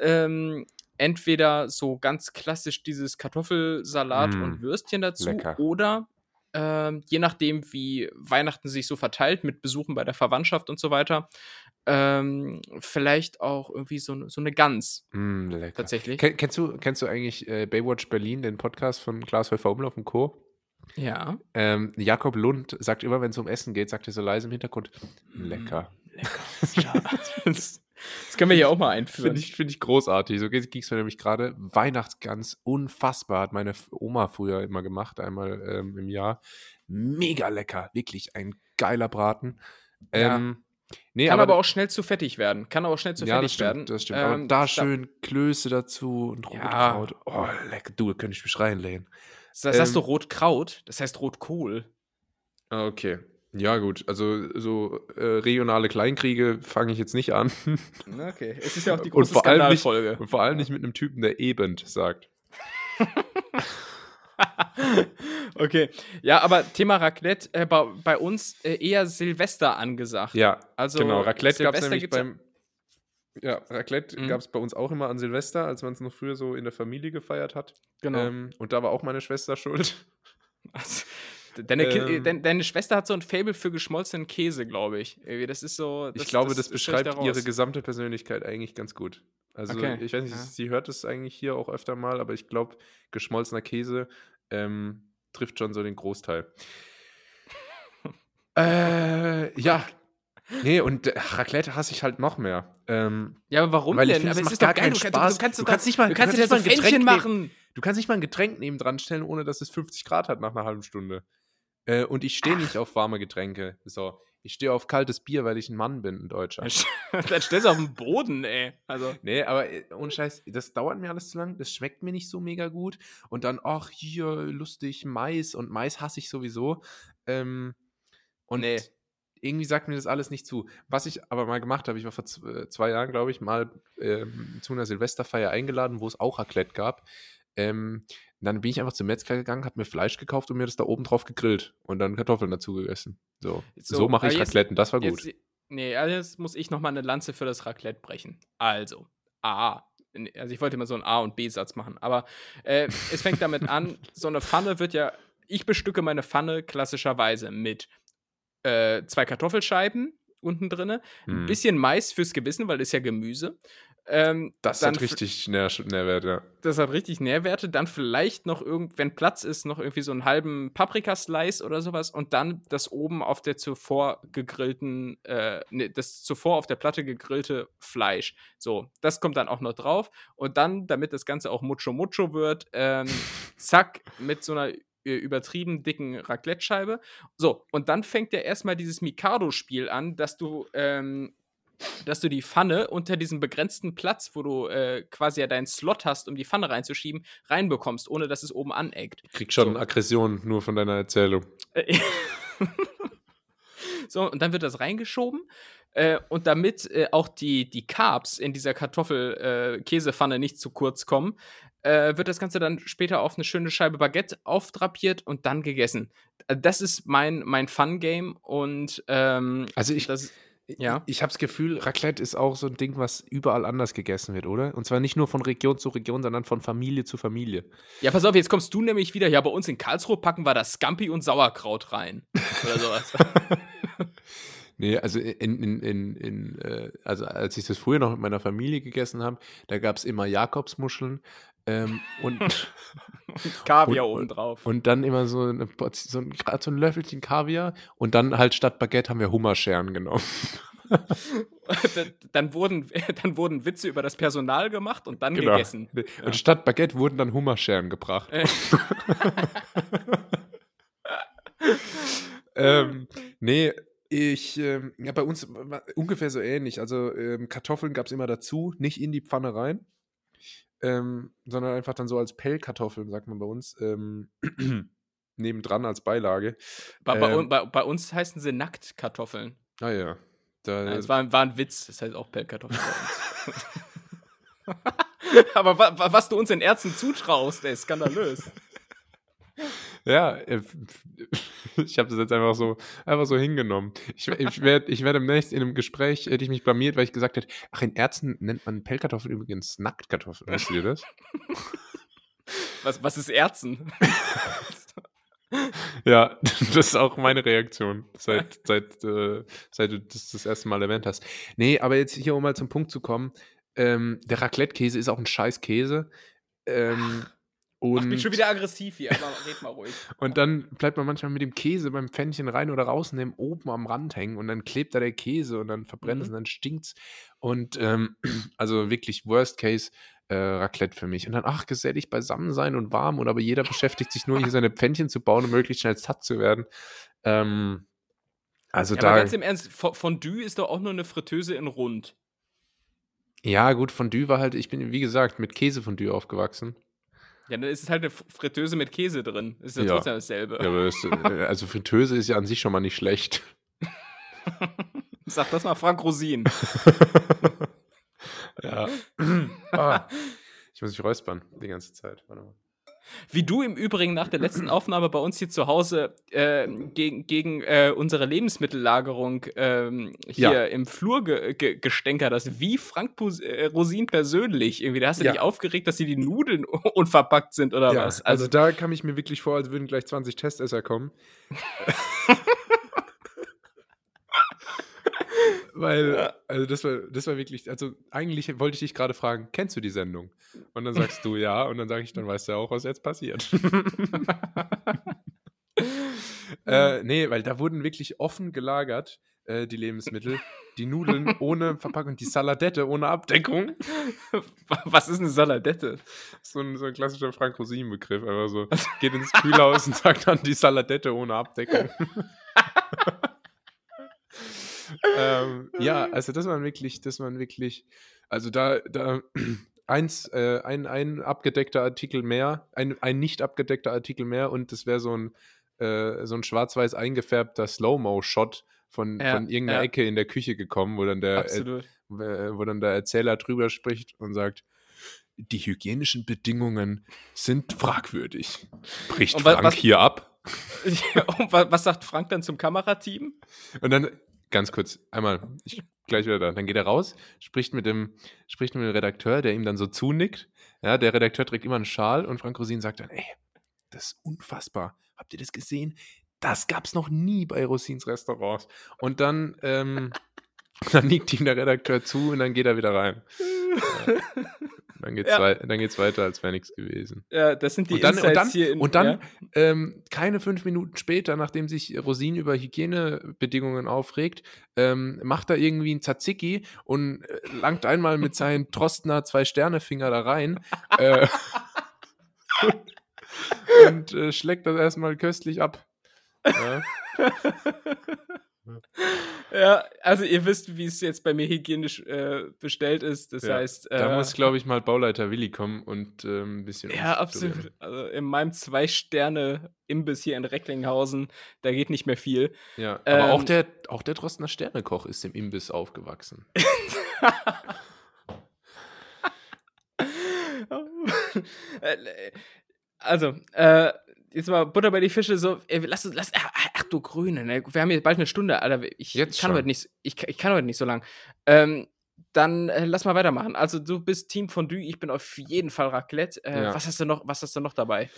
ähm, entweder so ganz klassisch dieses Kartoffelsalat
Mm,
und Würstchen dazu
lecker.
oder ähm, je nachdem, wie Weihnachten sich so verteilt mit Besuchen bei der Verwandtschaft und so weiter, ähm, vielleicht auch irgendwie so, so eine Gans
Mm,
tatsächlich.
Ken, kennst, du, kennst du eigentlich äh, Baywatch Berlin, den Podcast von Klaas Umlauf und Co.?
Ja.
Ähm, Jakob Lund sagt immer, wenn es um Essen geht, sagt er so leise im Hintergrund, lecker.
Mm, Lecker. Ja, das, das können wir hier auch mal einführen.
Finde ich, find ich großartig. So ging es mir nämlich gerade. Weihnachtsgans, unfassbar. Hat meine Oma früher immer gemacht, einmal ähm, im Jahr. Mega lecker. Wirklich ein geiler Braten.
Ja.
Ähm, nee,
Kann aber, auch schnell zu fettig werden. Kann aber auch schnell zu
ja,
fettig
das stimmt,
werden.
das stimmt. aber
Ähm,
da schön Klöße dazu und
Ja.
Rotkraut. Oh, lecker. Du, da könnte ich mich reinlehnen.
Das heißt
ähm,
du Rotkraut, das heißt Rotkohl.
Ah, Okay. Ja, gut. Also so äh, regionale Kleinkriege fange ich jetzt nicht an.
Okay, es ist ja auch die
Und
große
vor allem nicht-
Skandalfolge.
Und vor allem nicht mit einem Typen, der ebend sagt.
okay, ja, aber Thema Raclette, äh, bei, bei uns äh, eher Silvester angesagt.
Ja,
also
genau. Raclette gab es nämlich beim. Ja, Raclette
Mhm.
gab es bei uns auch immer an Silvester, als man es noch früher so in der Familie gefeiert hat.
Genau.
Ähm, und da war auch meine Schwester schuld.
Also, deine,
Ähm.
dein, deine Schwester hat so ein Fable für geschmolzenen Käse, glaube ich. Das ist so.
ich glaube, das,
ich
beschreibt
da
ihre gesamte Persönlichkeit eigentlich ganz gut. Also
Okay,
ich weiß nicht,
ja.
sie hört es eigentlich hier auch öfter mal, aber ich glaube, geschmolzener Käse ähm, trifft schon so den Großteil. äh, ja. Nee, und äh, Raclette hasse ich halt noch mehr. Ähm,
Ja, aber warum
Weil ich
denn?
finde,
aber
es
ist
gar
doch geil.
keinen
Du, kannst-
Spaß.
du kannst,
Du kannst nicht mal-
du
du
kannst dir
kannst nicht mal ein Getränk nehmen.
machen.
Du kannst nicht mal ein Getränk neben dran stellen, ohne dass es 50 Grad hat nach einer halben Stunde. Äh, und ich stehe nicht auf warme Getränke. So, ich stehe auf kaltes Bier, weil ich ein Mann bin, ein Deutscher.
Dann stellst du auf den Boden, ey. Also,
Nee, aber äh, ohne Scheiß, das dauert mir alles zu lang, das schmeckt mir nicht so mega gut. Und dann, ach, hier, lustig, Mais. Und Mais hasse ich sowieso. Ähm, und
Nee.
Irgendwie sagt mir das alles nicht zu. Was ich aber mal gemacht habe, ich war vor äh, zwei Jahren, glaube ich, mal ähm, zu einer Silvesterfeier eingeladen, wo es auch Raclette gab. Ähm, dann bin ich einfach zum Metzger gegangen, habe mir Fleisch gekauft und mir das da oben drauf gegrillt und dann Kartoffeln dazu gegessen. So, so,
So,
mache ich
jetzt-
Raclette und das war gut.
Jetzt, nee, also jetzt muss ich nochmal eine Lanze für das Raclette brechen. Also, A. Also ich wollte immer so einen A- und B-Satz machen, aber äh, es fängt damit an, so eine Pfanne wird ja, ich bestücke meine Pfanne klassischerweise mit äh, zwei Kartoffelscheiben unten drinne, ein
Hm.
bisschen Mais fürs Gewissen, weil das ist ja Gemüse. Ähm,
Das hat richtig Nähr Nährwert, ja.
das hat richtig Nährwerte. Dann vielleicht noch irgend, wenn Platz ist, noch irgendwie so einen halben Paprikaslice oder sowas und dann das oben auf der zuvor gegrillten, äh, nee, das zuvor auf der Platte gegrillte Fleisch. So, das kommt dann auch noch drauf. Und dann, damit das Ganze auch mucho mucho wird, ähm, zack, mit so einer übertrieben dicken Raclette-Scheibe. So, und dann fängt ja erstmal dieses Mikado-Spiel an, dass du ähm, dass du die Pfanne unter diesem begrenzten Platz, wo du äh, quasi ja deinen Slot hast, um die Pfanne reinzuschieben, reinbekommst, ohne dass es oben aneckt.
Krieg schon
So.
Aggression nur von deiner Erzählung.
Äh, so, und dann wird das reingeschoben. Äh, und damit äh, auch die, die Carbs in dieser Kartoffel-Käsepfanne nicht zu kurz kommen, äh, wird das Ganze dann später auf eine schöne Scheibe Baguette aufdrapiert und dann gegessen. Äh, Das ist mein, mein Fun-Game und ähm,
Also ich,
das,
ja.
ja.
ich habe das Gefühl, Raclette ist auch so ein Ding, was überall anders gegessen wird, oder? Und zwar nicht nur von Region zu Region, sondern von Familie zu Familie.
Ja, pass auf, jetzt kommst du nämlich wieder. Ja, bei uns in Karlsruhe packen wir das Scampi und Sauerkraut rein. Oder sowas.
Nee, also in, in, in, in äh, also als ich das früher noch mit meiner Familie gegessen habe, da gab es immer Jakobsmuscheln ähm, und,
Kaviar
Und-
oben drauf.
und dann immer so, eine, so ein, so ein Löffelchen Kaviar und dann halt statt Baguette haben wir Hummerscheren genommen.
dann, wurden, dann wurden Witze über das Personal gemacht und dann
Genau.
gegessen.
Und
Ja.
statt Baguette wurden dann Hummerscheren gebracht.
Äh.
ähm, nee, ich, ähm, ja, bei uns war ungefähr so ähnlich. Also ähm, Kartoffeln gab es immer dazu, nicht in die Pfanne rein, ähm, sondern einfach dann so als Pellkartoffeln, sagt man bei uns, ähm, nebendran als Beilage.
Bei,
Ähm.
bei, bei uns heißen sie Nacktkartoffeln.
Ah ja. Da,
Ja, das war, war ein Witz. Das heißt auch Pellkartoffeln bei uns. Aber wa, wa, was du uns in Ärzten zutraust, ey, skandalös.
Ja, äh, ich habe das jetzt einfach so, einfach so hingenommen. Ich, ich werde ich werd demnächst in einem Gespräch, hätte ich mich blamiert, weil ich gesagt hätte, ach, in Ärzten nennt man Pellkartoffeln übrigens Nacktkartoffeln. Weißt du das?
Was, was ist Ärzten?
ja, das ist auch meine Reaktion, seit, seit, äh, seit du das das erste Mal erwähnt hast. Nee, aber jetzt hier, um mal zum Punkt zu kommen, ähm, der Raclette-Käse ist auch ein scheiß Käse. Ähm, Und
mich schon wieder aggressiv hier, aber red mal ruhig.
Und dann bleibt man manchmal mit dem Käse beim Pfännchen rein oder rausnehmen, oben am Rand hängen und dann klebt da der Käse und dann verbrennt es
Mhm.
und dann stinkt's. Und ähm, also wirklich Worst Case äh, Raclette für mich. Und dann, ach, gesellig beisammen sein und warm und aber jeder beschäftigt sich nur, hier seine Pfännchen zu bauen, um möglichst schnell satt zu werden. Ähm, also
Ja, aber
da.
ganz im Ernst, Fo- Fondue ist doch auch nur eine Fritteuse in rund.
Ja, gut, Fondue war halt, ich bin, wie gesagt, mit Käsefondue aufgewachsen.
Ja, dann ist es halt eine Fritteuse mit Käse drin. Ist ja,
Ja.
trotzdem dasselbe.
Ja, aber es, äh, also Fritteuse ist ja an sich schon mal nicht schlecht.
Sag das mal Frank Rosin.
Ja. ah, ich muss mich räuspern die ganze Zeit. Warte mal.
Wie du im Übrigen nach der letzten Aufnahme bei uns hier zu Hause äh, gegen, gegen äh, unsere Lebensmittellagerung ähm, hier
Ja.
im Flur ge ge gestänkert hast, wie Frank Pus äh, Rosin persönlich. Irgendwie, da hast du
Ja.
dich aufgeregt, dass hier die Nudeln unverpackt sind oder
Ja,
was?
also da kam ich mir wirklich vor, als würden gleich 20 Testesser kommen. Weil,
Ja.
also das war, das war wirklich, also eigentlich wollte ich dich gerade fragen, kennst du die Sendung? Und dann sagst du ja, und dann sage ich, dann weißt du ja auch, was jetzt passiert. äh, nee, weil da wurden wirklich offen gelagert, äh, die Lebensmittel, die Nudeln ohne Verpackung, die Saladette ohne Abdeckung.
was ist eine Saladette?
So ein, so ein klassischer Frank-Rosin-Begriff. Einfach so, geht ins Kühlhaus und sagt dann die Saladette ohne Abdeckung. Ähm, ja, also das waren wirklich, das waren wirklich, also da, da eins, äh, ein, ein abgedeckter Artikel mehr, ein, ein nicht abgedeckter Artikel mehr und das wäre so ein, äh, so ein schwarz-weiß eingefärbter Slow-Mo-Shot von,
Ja,
von irgendeiner
ja.
Ecke in der Küche gekommen, wo dann der, äh, wo dann der Erzähler drüber spricht und sagt, die hygienischen Bedingungen sind fragwürdig. Bricht
Und
Frank
was-
hier ab?
Und wa- was sagt Frank dann zum Kamerateam?
Und dann, ganz kurz, einmal, ich gleich wieder da. Dann geht er raus, spricht mit dem, spricht mit dem Redakteur, der ihm dann so zunickt. Ja, der Redakteur trägt immer einen Schal und Frank Rosin sagt dann, ey, das ist unfassbar. Habt ihr das gesehen? Das gab's noch nie bei Rosins Restaurants. Und dann, ähm, dann nickt ihm der Redakteur zu und dann geht er wieder rein. Dann geht's,
Ja.
wei dann geht's weiter, als wäre nichts gewesen.
Ja, das sind die
Und dann, und
Insights
dann,
hier in
und dann
ja.
ähm, keine fünf Minuten später, nachdem sich Rosin über Hygienebedingungen aufregt, ähm, macht er irgendwie ein Tzatziki und äh, langt einmal mit seinen Trostner Zwei-Sterne-Finger da rein äh, und äh, schlägt das erstmal köstlich ab. Ja.
Ja, also ihr wisst, wie es jetzt bei mir hygienisch äh, bestellt ist. Das
Ja,
heißt, äh,
Da muss, glaube ich, mal Bauleiter Willi kommen und ähm, ein bisschen
ja, absolut. Also in meinem Zwei-Sterne-Imbiss hier in Recklinghausen, da geht nicht mehr viel.
Ja, aber auch
Ähm,
der, auch der Drostner Sternekoch ist im Imbiss aufgewachsen.
Äh, also, äh, jetzt mal Butter bei die Fische, so, ey, lass uns, lass, ach, ach du Grüne, ne? wir haben jetzt bald eine Stunde, Alter, ich, ich kann
schon.
heute nicht, ich, ich kann heute nicht so lang. Ähm, dann äh, lass mal weitermachen. Also du bist Team Fondue, ich bin auf jeden Fall Raclette. Äh,
Ja.
Was hast du noch, was hast du noch dabei?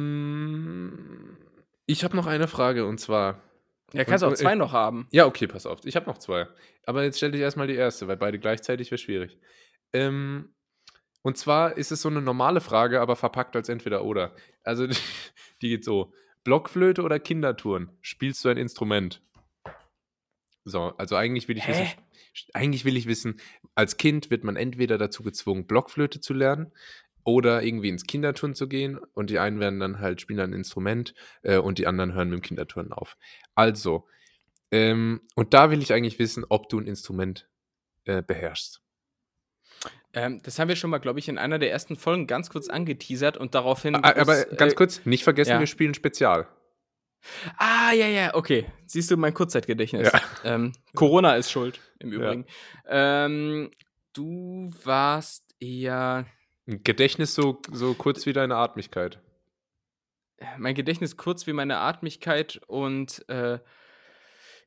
Ähm, ich habe noch eine Frage und zwar.
Ja, kannst
Und-
auch
und-
zwei noch haben.
Ja, okay, pass auf. Ich habe noch zwei. Aber jetzt stell dich erstmal die erste, weil beide gleichzeitig wäre schwierig. Ähm, und zwar ist es so eine normale Frage, aber verpackt als entweder oder. Also die geht so: Blockflöte oder Kindertouren? Spielst du ein Instrument? So, also eigentlich will ich
Hä?
wissen, eigentlich will ich wissen, als Kind wird man entweder dazu gezwungen, Blockflöte zu lernen oder irgendwie ins Kinderturnen zu gehen und die einen werden dann halt spielen ein Instrument äh, und die anderen hören mit dem Kinderturnen auf. Also, ähm, und da will ich eigentlich wissen, ob du ein Instrument äh, beherrschst.
Ähm, das haben wir schon mal, glaube ich, in einer der ersten Folgen ganz kurz angeteasert und daraufhin.
A- Aber ganz
äh,
kurz, nicht vergessen,
ja.
wir spielen Spezial.
Ah, ja, ja, okay. Siehst du mein Kurzzeitgedächtnis.
Ja.
Ähm, Corona ist schuld, im Übrigen. Ähm, du warst eher.
Ein Gedächtnis so, so kurz wie deine Atmigkeit.
Mein Gedächtnis kurz wie meine Atmigkeit und äh,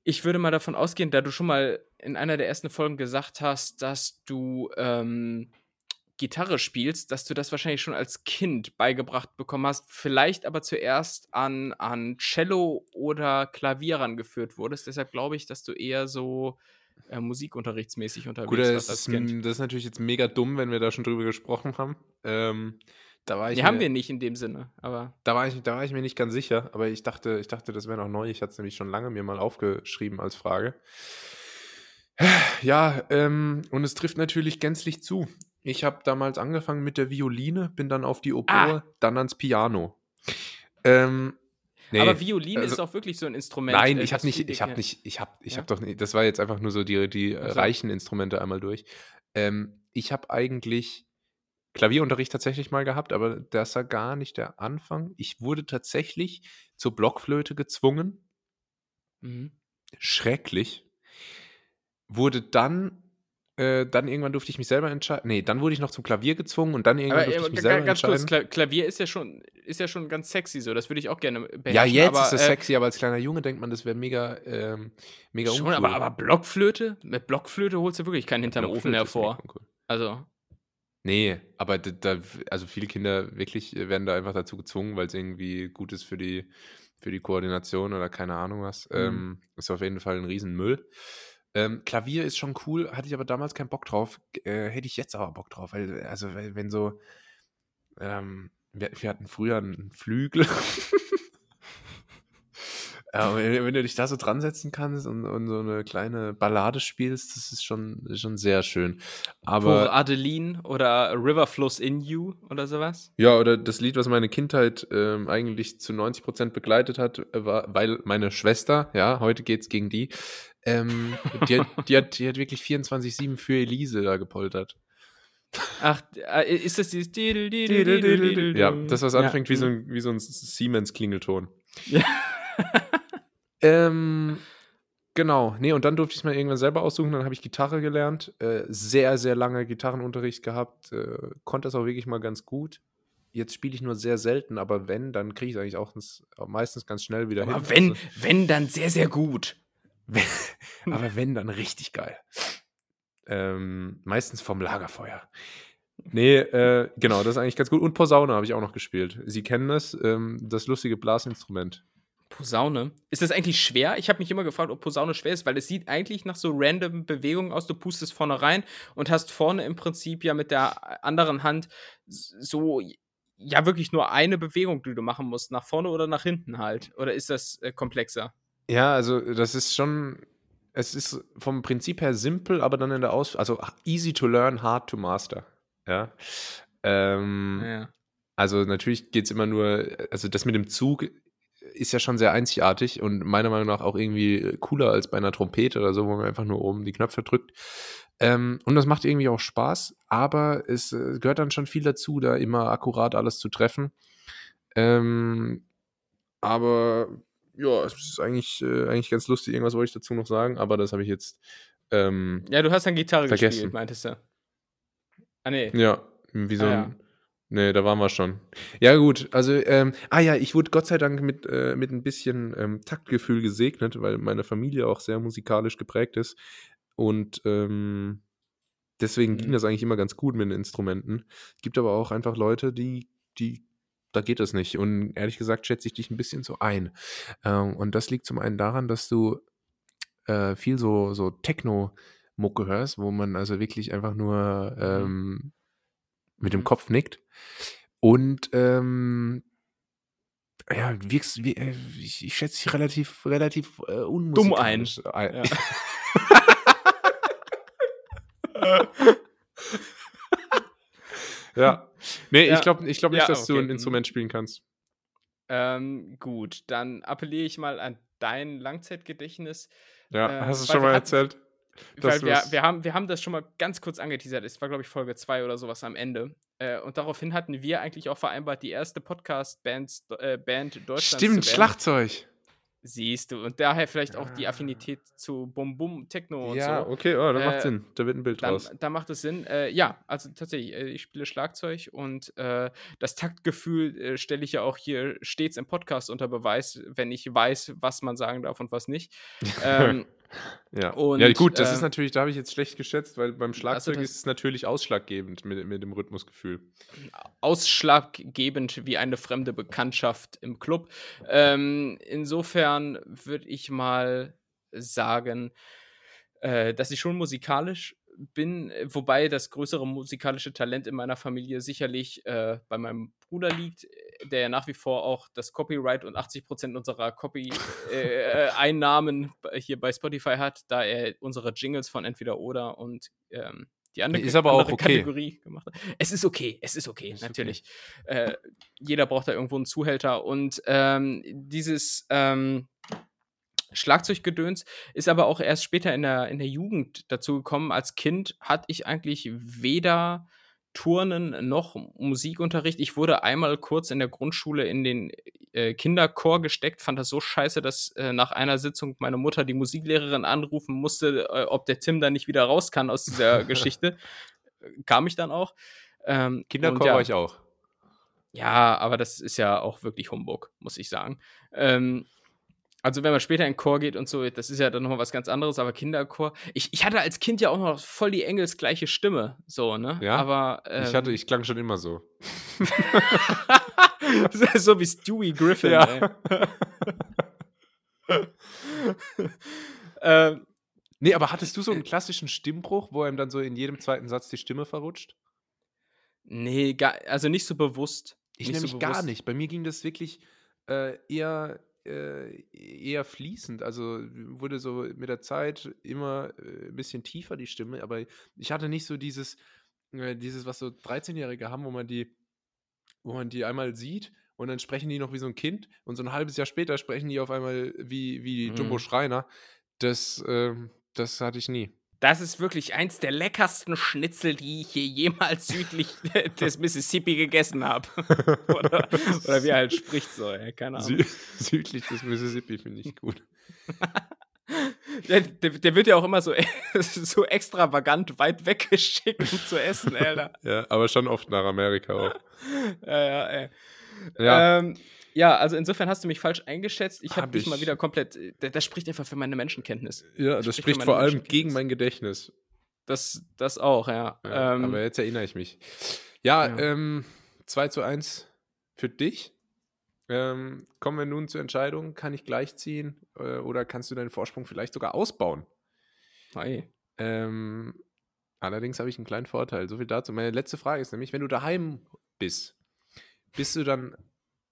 ich würde mal davon ausgehen, da du schon mal in einer der ersten Folgen gesagt hast, dass du ähm, Gitarre spielst, dass du das wahrscheinlich schon als Kind beigebracht bekommen hast, vielleicht aber zuerst an, an Cello oder Klavier rangeführt wurdest. Deshalb glaube ich, dass du eher so äh, musikunterrichtsmäßig unterwegs
Gut,
warst
das
als
ist,
Kind.
m- das ist natürlich jetzt mega dumm, wenn wir da schon drüber gesprochen haben. Ähm, da war ich
Nee, haben wir nicht in dem Sinne, aber
Da war, ich, da war ich mir nicht ganz sicher, aber ich dachte, ich dachte, das wäre noch neu. Ich hatte es nämlich schon lange mir mal aufgeschrieben als Frage. Ja, ähm, und es trifft natürlich gänzlich zu. Ich habe damals angefangen mit der Violine, bin dann auf die Oboe, dann ans Piano. Ähm, nee,
Aber Violine
also-
ist auch wirklich so ein Instrument.
Nein,
äh,
ich habe nicht, ich habe nicht, ich habe, ich
Ja?
habe doch nicht, das war jetzt einfach nur so die, die äh,
Ach so.
reichen Instrumente einmal durch. Ähm, ich habe eigentlich Klavierunterricht tatsächlich mal gehabt, aber das war gar nicht der Anfang. Ich wurde tatsächlich zur Blockflöte gezwungen,
Mhm.
schrecklich. Wurde dann, äh, dann irgendwann durfte ich mich selber entscheiden. Nee, dann wurde ich noch zum Klavier gezwungen und dann irgendwann
Aber
durfte
äh,
ich mich selber
ganz kurz,
entscheiden.
Kla Klavier ist ja schon, ist ja schon ganz sexy so. Das würde ich auch gerne beherrschen.
Ja, jetzt
aber,
ist es
äh,
sexy, aber als kleiner Junge denkt man, das wäre mega, ähm, mega
Schon,
uncool.
aber, aber Blockflöte? Mit Blockflöte holst du wirklich keinen hinterm Ofen hervor. Also,
Nee, aber da, da, also viele Kinder wirklich äh, werden da einfach dazu gezwungen, weil es irgendwie gut ist für die, für die Koordination oder keine Ahnung was.
Mhm.
Ähm, ist auf jeden Fall ein Riesenmüll. Ähm, Klavier ist schon cool, hatte ich aber damals keinen Bock drauf. Äh, hätte ich jetzt aber Bock drauf, weil, also, weil, wenn so, ähm, wir, wir hatten früher einen Flügel. Ja, wenn, wenn du dich da so dran setzen kannst und, und so eine kleine Ballade spielst, das ist schon, schon sehr schön.
Pour
Aber
Adeline oder River Flows in You oder sowas.
ja, oder das Lied, was meine Kindheit ähm, eigentlich zu 90% begleitet hat, äh, war, weil meine Schwester, ja, heute geht's gegen die, ähm, die, hat, die, hat, die hat wirklich 24-7 für Elise da gepoltert.
Ach, äh, ist das dieses.
Ja, das, was
Ja.
anfängt wie so ein, wie so ein Siemens-Klingelton.
Ja.
ähm, genau, nee, und dann durfte ich es mir irgendwann selber aussuchen, dann habe ich Gitarre gelernt, äh, sehr, sehr lange Gitarrenunterricht gehabt, äh, konnte das auch wirklich mal ganz gut. Jetzt spiele ich nur sehr selten, aber wenn, dann kriege ich es eigentlich auch ins- meistens ganz schnell wieder
Aber
hin.
wenn,
Also,
wenn, dann sehr, sehr gut.
aber wenn, dann richtig geil. Ähm, meistens vom Lagerfeuer. Nee, äh, genau, das ist eigentlich ganz gut. Und Posaune habe ich auch noch gespielt. Sie kennen das, ähm, das lustige Blasinstrument.
Posaune. Ist das eigentlich schwer? Ich habe mich immer gefragt, ob Posaune schwer ist, weil es sieht eigentlich nach so random Bewegungen aus. Du pustest vorne rein und hast vorne im Prinzip ja mit der anderen Hand so, ja, wirklich nur eine Bewegung, die du machen musst. Nach vorne oder nach hinten halt. Oder ist das äh, komplexer?
Ja, also das ist schon, es ist vom Prinzip her simpel, aber dann in der Aus, also easy to learn, hard to master. Ja. Ähm,
Ja.
Also natürlich geht es immer nur, also das mit dem Zug ist ja schon sehr einzigartig und meiner Meinung nach auch irgendwie cooler als bei einer Trompete oder so, wo man einfach nur oben die Knöpfe drückt. Ähm, und das macht irgendwie auch Spaß, aber es äh, gehört dann schon viel dazu, da immer akkurat alles zu treffen. Ähm, aber ja, es ist eigentlich, äh, eigentlich ganz lustig. Irgendwas wollte ich dazu noch sagen, aber das habe ich jetzt. Ähm,
Ja, du hast dann Gitarre
Vergessen.
gespielt, meintest du. Ah, nee.
Ja, wie so
Ah,
ein.
ja.
Nee, da waren wir schon. Ja, gut, also, ähm, ah ja, ich wurde Gott sei Dank mit, äh, mit ein bisschen ähm, Taktgefühl gesegnet, weil meine Familie auch sehr musikalisch geprägt ist. Und ähm, deswegen ging
Mhm.
das eigentlich immer ganz gut mit den Instrumenten. Gibt aber auch einfach Leute, die, die, da geht das nicht. Und ehrlich gesagt schätze ich dich ein bisschen so ein. Ähm, und das liegt zum einen daran, dass du äh, viel so, so Techno-Mucke hörst, wo man also wirklich einfach nur ähm, mit dem. Kopf nickt. Und ähm, ja, wirkst, wie, äh, ich, ich schätze dich relativ, relativ äh,
Dumm ein. Ja.
Ja. Nee,
Ja.
ich glaube ich glaub nicht,
Ja,
dass du
okay.
ein Instrument spielen kannst.
Ähm, gut, dann appelliere ich mal an dein Langzeitgedächtnis.
Ja,
Äh,
hast du schon mal erzählt?
Weil wir, wir, haben, wir haben das schon mal ganz kurz angeteasert. Es war, glaube ich, Folge 2 oder sowas am Ende. Äh, und daraufhin hatten wir eigentlich auch vereinbart, die erste Podcast-Band äh, Band Deutschlands
Stimmt. Schlagzeug.
Siehst du. Und daher vielleicht auch die Affinität zu Bum Bum Techno und
Ja,
so.
okay, oh, macht
Äh,
Sinn. Da wird ein Bild
Dann,
draus.
da macht es Sinn. Äh, ja, also tatsächlich, äh, ich spiele Schlagzeug und äh, das Taktgefühl äh, stelle ich ja auch hier stets im Podcast unter Beweis, wenn ich weiß, was man sagen darf und was nicht. Ähm,
Ja.
und,
ja, gut, das
äh,
ist natürlich, da habe ich jetzt schlecht geschätzt, weil beim Schlagzeug
das-
ist es natürlich ausschlaggebend mit, mit dem Rhythmusgefühl.
ausschlaggebend wie eine fremde Bekanntschaft im Club. Ähm, insofern würde ich mal sagen, äh, dass ich schon musikalisch bin, äh, wobei das größere musikalische Talent in meiner Familie sicherlich äh, bei meinem Bruder liegt, äh, der ja nach wie vor auch das Copyright und 80% unserer Copy-Einnahmen hier bei Spotify hat, da er unsere Jingles von Entweder oder und ähm, die andere,
Ist aber auch
andere
okay.
Kategorie gemacht hat. Es ist okay, es ist okay,
Ist okay.
natürlich. Äh, jeder braucht da irgendwo einen Zuhälter und ähm, dieses ähm, Schlagzeuggedöns ist aber auch erst später in der, in der Jugend dazu gekommen. Als Kind hatte ich eigentlich weder Turnen noch Musikunterricht. Ich wurde einmal kurz in der Grundschule in den äh, Kinderchor gesteckt, fand das so scheiße, dass äh, nach einer Sitzung meine Mutter die Musiklehrerin anrufen musste, äh, ob der Tim da nicht wieder raus kann aus dieser Geschichte. Kam ich dann auch. Ähm,
Kinderchor
ja,
war ich auch.
Ja, aber das ist ja auch wirklich Humbug, muss ich sagen. Ähm, also wenn man später in Chor geht und so, das ist ja dann nochmal was ganz anderes, aber Kinderchor. Ich, ich hatte als Kind ja auch noch voll die engelsgleiche Stimme, so, ne?
Ja.
Aber. Ähm,
ich hatte, ich klang schon immer so.
so wie Stewie Griffin,
Ja.
ey. ähm,
Nee, aber hattest du so einen klassischen Stimmbruch, wo einem dann so in jedem zweiten Satz die Stimme verrutscht?
nee, gar, also nicht so bewusst.
Ich
Nicht so
nämlich gar nicht. Bei mir ging das wirklich äh, eher, äh, eher fließend. Also wurde so mit der Zeit immer äh, ein bisschen tiefer die Stimme, aber ich hatte nicht so dieses, äh, dieses, was so 13-Jährige haben, wo man die, wo man die einmal sieht und dann sprechen die noch wie so ein Kind und so ein halbes Jahr später sprechen die auf einmal wie, wie Jumbo
Mhm.
Schreiner. Das, ähm, das hatte ich nie.
Das ist wirklich eins der leckersten Schnitzel, die ich hier jemals südlich des Mississippi gegessen habe. oder, oder wie er halt spricht so, ey, keine Ahnung.
Sü südlich des Mississippi finde ich gut.
Der, der, der wird ja auch immer so, so extravagant weit weggeschickt, um zu essen, Alter.
Ja, aber schon oft nach Amerika auch.
Ja, ja, ey.
Ja.
Ähm, ja, also insofern hast du mich falsch eingeschätzt. Ich habe
Hab
dich mal wieder komplett. Das, das spricht einfach für meine Menschenkenntnis.
Ja,
Das
das
spricht
spricht vor allem gegen mein Gedächtnis.
Das, das auch, ja.
Ja,
ähm,
aber jetzt erinnere ich mich. Ja,
Ja.
Ähm, 2 zu 1 für dich. Ähm, kommen wir nun zur Entscheidung, kann ich gleichziehen äh, oder kannst du deinen Vorsprung vielleicht sogar ausbauen?
hey.
Ähm, allerdings habe ich einen kleinen Vorteil. So viel dazu. Meine letzte Frage ist nämlich, wenn du daheim bist, bist du dann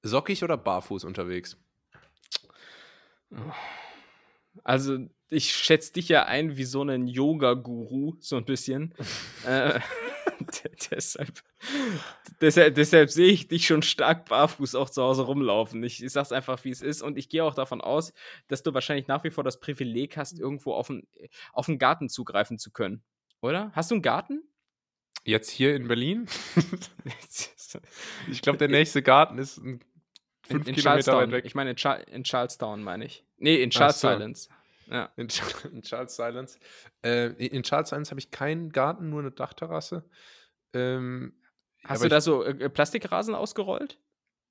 sockig oder barfuß unterwegs?
Also, ich schätze dich ja ein wie so einen Yoga-Guru, so ein bisschen. äh, de- deshalb, deshalb, deshalb sehe ich dich schon stark barfuß auch zu Hause rumlaufen. Ich, ich sag's einfach, wie es ist. Und ich gehe auch davon aus, dass du wahrscheinlich nach wie vor das Privileg hast, irgendwo auf den, auf den Garten zugreifen zu können. Oder? Hast du einen Garten?
Jetzt hier in Berlin? ich glaube, der nächste Garten ist ein fünf
in, in
Kilometer
Charlestown.
weit weg.
Ich meine, in, Char in Charlestown meine ich. Nee, in Charles
so.
Silence. Ja.
In, in Charles Silence. Äh, in Charles Silence habe ich keinen Garten, nur eine Dachterrasse. Ähm,
Hast du da
ich,
so äh, Plastikrasen ausgerollt?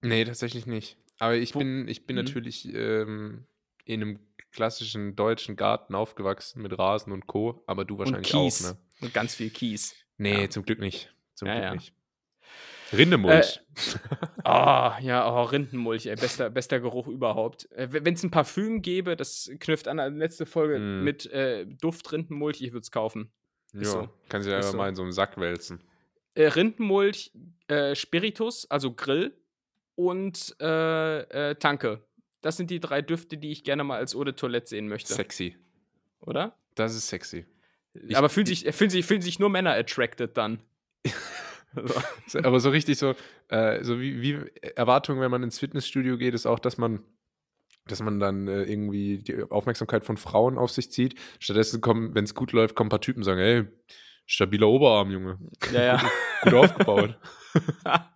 Nee, tatsächlich nicht. Aber ich
Wo-
bin, ich bin
Mhm.
natürlich ähm, in einem klassischen deutschen Garten aufgewachsen mit Rasen und Co. Aber du wahrscheinlich
und Kies.
auch, ne?
Und ganz viel Kies.
Nee,
Ja.
zum Glück nicht. Zum
Ja,
Glück nicht. Rindemulch.
Ah, ja, oh, Rindenmulch, ey, bester, bester Geruch überhaupt. Wenn es ein Parfüm gäbe, das knüpft an an die letzte Folge
Mm.
mit äh, Duft Rindenmulch, ich würde es kaufen.
ja,
so.
kannst du ja einfach
so.
mal in so einen Sack wälzen.
Äh, Rindenmulch, äh, Spiritus, also Grill und äh, äh, Tanke. Das sind die drei Düfte, die ich gerne mal als Eau de Toilette sehen möchte.
Sexy.
Oder?
Das ist sexy. Ich-
Aber fühlen sich, fühlen, sich, fühlen sich nur Männer attracted dann.
Aber so richtig so, äh, so wie, wie Erwartung, wenn man ins Fitnessstudio geht, ist auch, dass man, dass man dann äh, irgendwie die Aufmerksamkeit von Frauen auf sich zieht. Stattdessen kommen, wenn es gut läuft, kommen ein paar Typen und sagen, hey, stabiler Oberarm, Junge.
ja, ja.
Gut aufgebaut.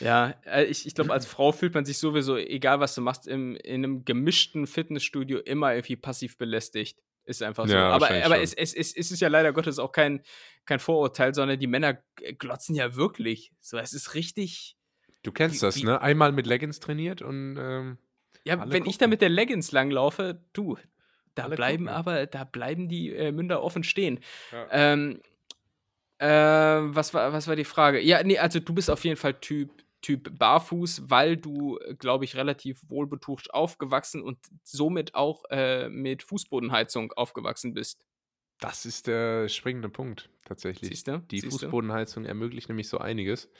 ja, äh, ich, ich glaube, als Frau fühlt man sich sowieso, egal was du machst, im, in einem gemischten Fitnessstudio immer irgendwie passiv belästigt. Ist einfach so.
Ja,
aber aber es, es, es, es ist ja leider Gottes auch kein, kein Vorurteil, sondern die Männer glotzen ja wirklich. So, es ist richtig.
Du kennst
Wie-
das,
wie-
ne? Einmal mit Leggings trainiert und ähm,
Ja, wenn ich
gucken.
da mit der Leggings langlaufe, du, da
Alle
bleiben
gucken.
aber, da bleiben die äh, Münder offen stehen.
Ja.
Ähm, ähm, was, war, was war die Frage? Ja, nee, also du bist auf jeden Fall Typ, typ Barfuß, weil du, glaube ich, relativ wohlbetucht aufgewachsen und somit auch äh, mit Fußbodenheizung aufgewachsen bist.
das ist der springende Punkt tatsächlich.
Siehst du?
Die
Siehst du?
Fußbodenheizung ermöglicht nämlich so einiges.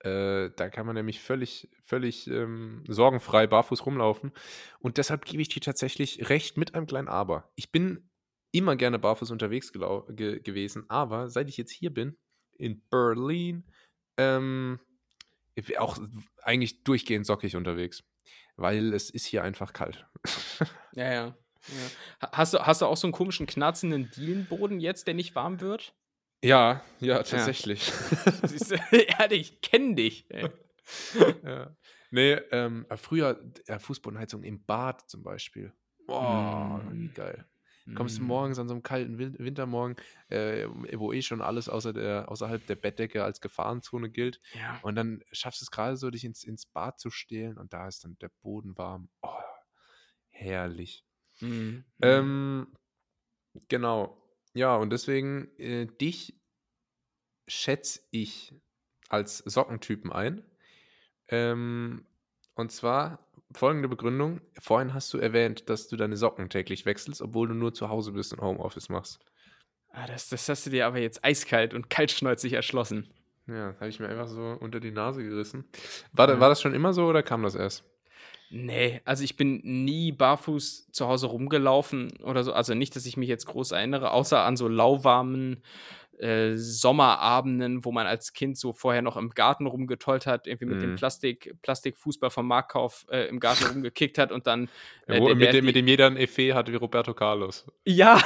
Äh, da kann man nämlich völlig, völlig ähm, sorgenfrei barfuß rumlaufen. Und deshalb gebe ich dir tatsächlich recht mit einem kleinen Aber. Ich bin immer gerne barfuß unterwegs ge gewesen, aber seit ich jetzt hier bin, in Berlin, ähm, auch eigentlich durchgehend sockig unterwegs. Weil es ist hier einfach kalt.
Ja, ja. ja. Ha- Hast, du, hast du auch so einen komischen knarzenden Dielenboden jetzt, der nicht warm wird?
ja, ja, tatsächlich.
Siehst du? ja, ich kenne dich. Ey.
ja. Nee, ähm, äh, früher äh, Fußbodenheizung im Bad zum Beispiel. Boah,
Mm.
wie geil. Kommst du
Mm.
morgens an so einem kalten Win Wintermorgen, äh, wo eh schon alles außer der, außerhalb der Bettdecke als Gefahrenzone gilt.
Ja.
Und dann schaffst du es gerade so, dich ins, ins Bad zu stehlen und da ist dann der Boden warm. Oh, herrlich.
Mm.
Ähm, genau. Ja, und deswegen, äh, dich schätze ich als Sockentypen ein. Ähm, und zwar folgende Begründung. Vorhin hast du erwähnt, dass du deine Socken täglich wechselst, obwohl du nur zu Hause bist und Homeoffice machst.
Ah, das, das hast du dir aber jetzt eiskalt und kaltschnäuzig erschlossen.
Ja, habe ich mir einfach so unter die Nase gerissen. War,
Ja.
war das schon immer so oder kam das erst?
Nee, also ich bin nie barfuß zu Hause rumgelaufen oder so. Also nicht, dass ich mich jetzt groß erinnere, außer an so lauwarmen äh, Sommerabenden, wo man als Kind so vorher noch im Garten rumgetollt hat, irgendwie mit dem
Mhm.
Plastik, Plastikfußball vom Marktkauf äh, im Garten rumgekickt hat und dann.
Ja,
äh,
wo,
der-
mit, dem, mit dem jeder ein Effet hat wie Roberto Carlos.
Ja.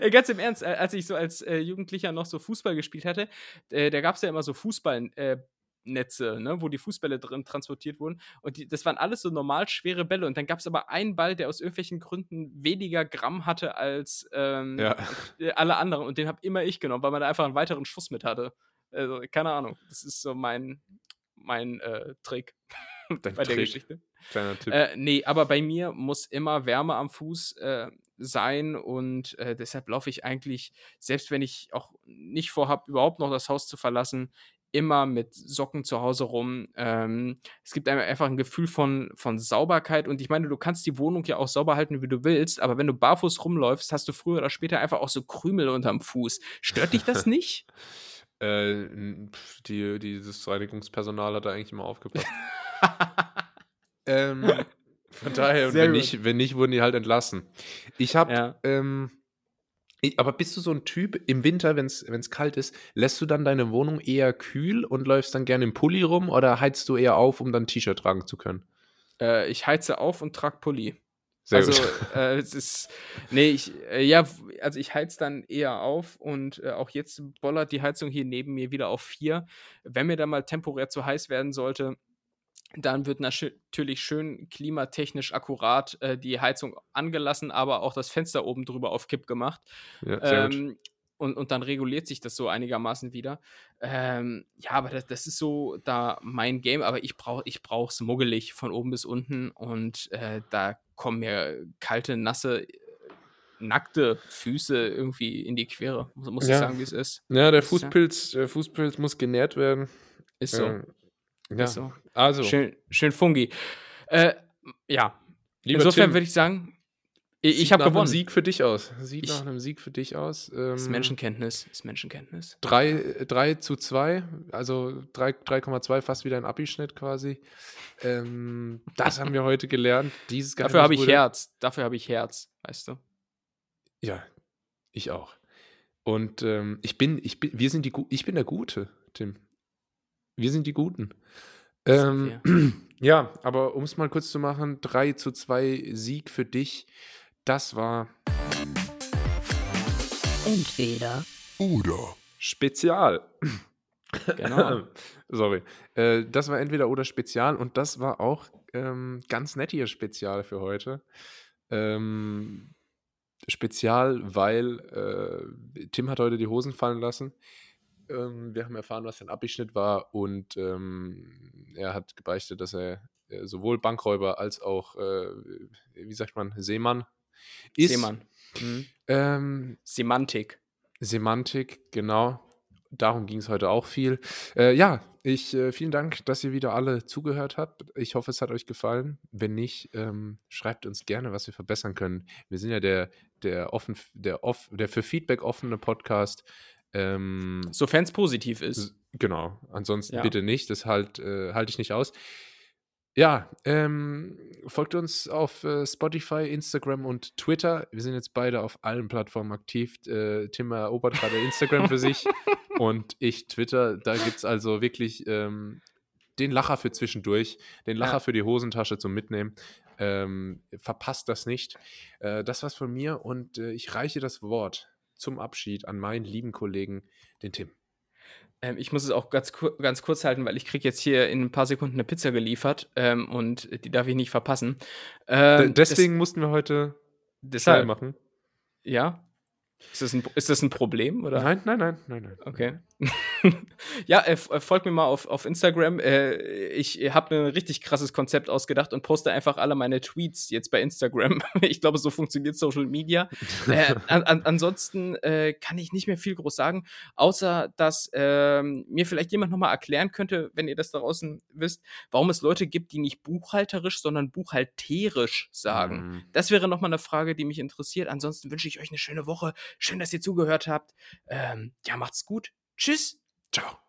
Äh, Ganz im Ernst, als ich so als äh, Jugendlicher noch so Fußball gespielt hatte, äh, da gab es ja immer so Fußballnetze, äh, Netze, ne, wo die Fußbälle drin transportiert wurden. Und die, das waren alles so normal schwere Bälle. Und dann gab es aber einen Ball, der aus irgendwelchen Gründen weniger Gramm hatte als ähm,
Ja.
äh, alle anderen. Und den habe immer ich genommen, weil man da einfach einen weiteren Schuss mit hatte. Also, keine Ahnung. Das ist so mein, mein äh, Trick bei der
Trick.
Geschichte.
Kleiner Tipp.
Äh, nee, aber bei mir muss immer Wärme am Fuß äh, sein und äh, deshalb laufe ich eigentlich, selbst wenn ich auch nicht vorhab, überhaupt noch das Haus zu verlassen, immer mit Socken zu Hause rum. Ähm, es gibt einfach ein Gefühl von, von Sauberkeit und ich meine, du kannst die Wohnung ja auch sauber halten, wie du willst, aber wenn du barfuß rumläufst, hast du früher oder später einfach auch so Krümel unterm Fuß. Stört dich das nicht?
Äh, die, dieses Reinigungspersonal hat da eigentlich immer aufgepasst. ähm, von daher, wenn nicht, wenn nicht, wurden die halt entlassen. Ich habe,
Ja.
ähm, aber bist du so ein Typ im Winter, wenn es kalt ist, lässt du dann deine Wohnung eher kühl und läufst dann gerne im Pulli rum oder heizt du eher auf, um dann ein T-Shirt tragen zu können?
Äh, ich heize auf und trage Pulli.
Sehr
also,
gut.
äh, es ist, nee, ich, äh, ja, also ich heiz dann eher auf und äh, auch jetzt bollert die Heizung hier neben mir wieder auf 4. Wenn mir dann mal temporär zu heiß werden sollte, dann wird natürlich schön klimatechnisch akkurat äh, die Heizung angelassen, aber auch das Fenster oben drüber auf Kipp gemacht.
Ja.
Ähm, und, und dann reguliert sich das so einigermaßen wieder. Ähm, ja, aber das, das ist so da mein Game, aber ich brauche ich brauch's muggelig von oben bis unten und äh, da kommen mir kalte, nasse, nackte Füße irgendwie in die Quere. Muss,
Ja.
ich sagen, wie es ist.
Ja, der Fußpilz, der Fußpilz muss genährt werden.
Ist so.
Äh, ja,
so.
also,
Schön, schön fungi. Äh, ja,
lieber
insofern würde ich sagen, ich, ich habe gewonnen.
Sieg für dich aus. Sieht
Ich-
nach einem Sieg für dich aus. Ähm,
Ist Menschenkenntnis. Ist Menschenkenntnis.
3, 3 zu 2, also 3 3,2, fast wieder ein Abi-Schnitt quasi. Ähm, das haben wir heute gelernt. Dieses
Dafür habe ich Herz. Dafür habe ich Herz, weißt du.
Ja, ich auch. Und ähm, ich bin, ich bin, wir sind die, ich bin der Gute, Tim. Wir sind die Guten. Ähm, ja, aber um es mal kurz zu machen, 3 zu 2 Sieg für dich. Das war
Entweder
Oder
Spezial.
Genau.
Sorry. Äh, das war entweder oder Spezial und das war auch ähm, ganz nett hier Spezial für heute. Ähm, Spezial, weil äh, Tim hat heute die Hosen fallen lassen. Ähm, wir haben erfahren, was sein Abschnitt war und ähm, er hat gebeichtet, dass er äh, sowohl Bankräuber als auch, äh, wie sagt man, Seemann ist.
Seemann. Mhm.
Ähm,
Semantik.
Semantik, genau. Darum ging es heute auch viel. Äh, ja, ich äh, vielen Dank, dass ihr wieder alle zugehört habt. Ich hoffe, es hat euch gefallen. Wenn nicht, ähm, schreibt uns gerne, was wir verbessern können. Wir sind ja der, der offen, der off, der für Feedback offene Podcast. Ähm,
Sofern es positiv ist.
Genau, ansonsten
Ja.
bitte nicht, das halt, äh, halte ich nicht aus. Ja, ähm, folgt uns auf äh, Spotify, Instagram und Twitter. Wir sind jetzt beide auf allen Plattformen aktiv. Äh, Tim erobert gerade Instagram für sich und ich Twitter. Da gibt es also wirklich ähm, den Lacher für zwischendurch, den Lacher
Ja.
für die Hosentasche zum Mitnehmen. Ähm, verpasst das nicht. Äh, das war's von mir und äh, ich reiche das Wort zum Abschied an meinen lieben Kollegen, den Tim.
Ähm, ich muss es auch ganz, kur ganz kurz halten, weil ich kriege jetzt hier in ein paar Sekunden eine Pizza geliefert ähm, und die darf ich nicht verpassen.
Ähm, deswegen mussten wir heute
deshalb machen. Ja. Ist das, ein, ist das ein Problem? Oder?
Nein, nein, nein, nein, nein.
Okay. ja, äh, äh, folgt mir mal auf, auf Instagram. Äh, ich habe ein richtig krasses Konzept ausgedacht und poste einfach alle meine Tweets jetzt bei Instagram. ich glaube, so funktioniert Social Media. äh, an, an, ansonsten äh, kann ich nicht mehr viel groß sagen, außer dass ähm, mir vielleicht jemand nochmal erklären könnte, wenn ihr das da draußen wisst, warum es Leute gibt, die nicht buchhalterisch, sondern buchhalterisch sagen. Mhm. Das wäre nochmal eine Frage, die mich interessiert. Ansonsten wünsche ich euch eine schöne Woche. Schön, dass ihr zugehört habt. Ähm, ja, macht's gut. Tschüss.
Ciao.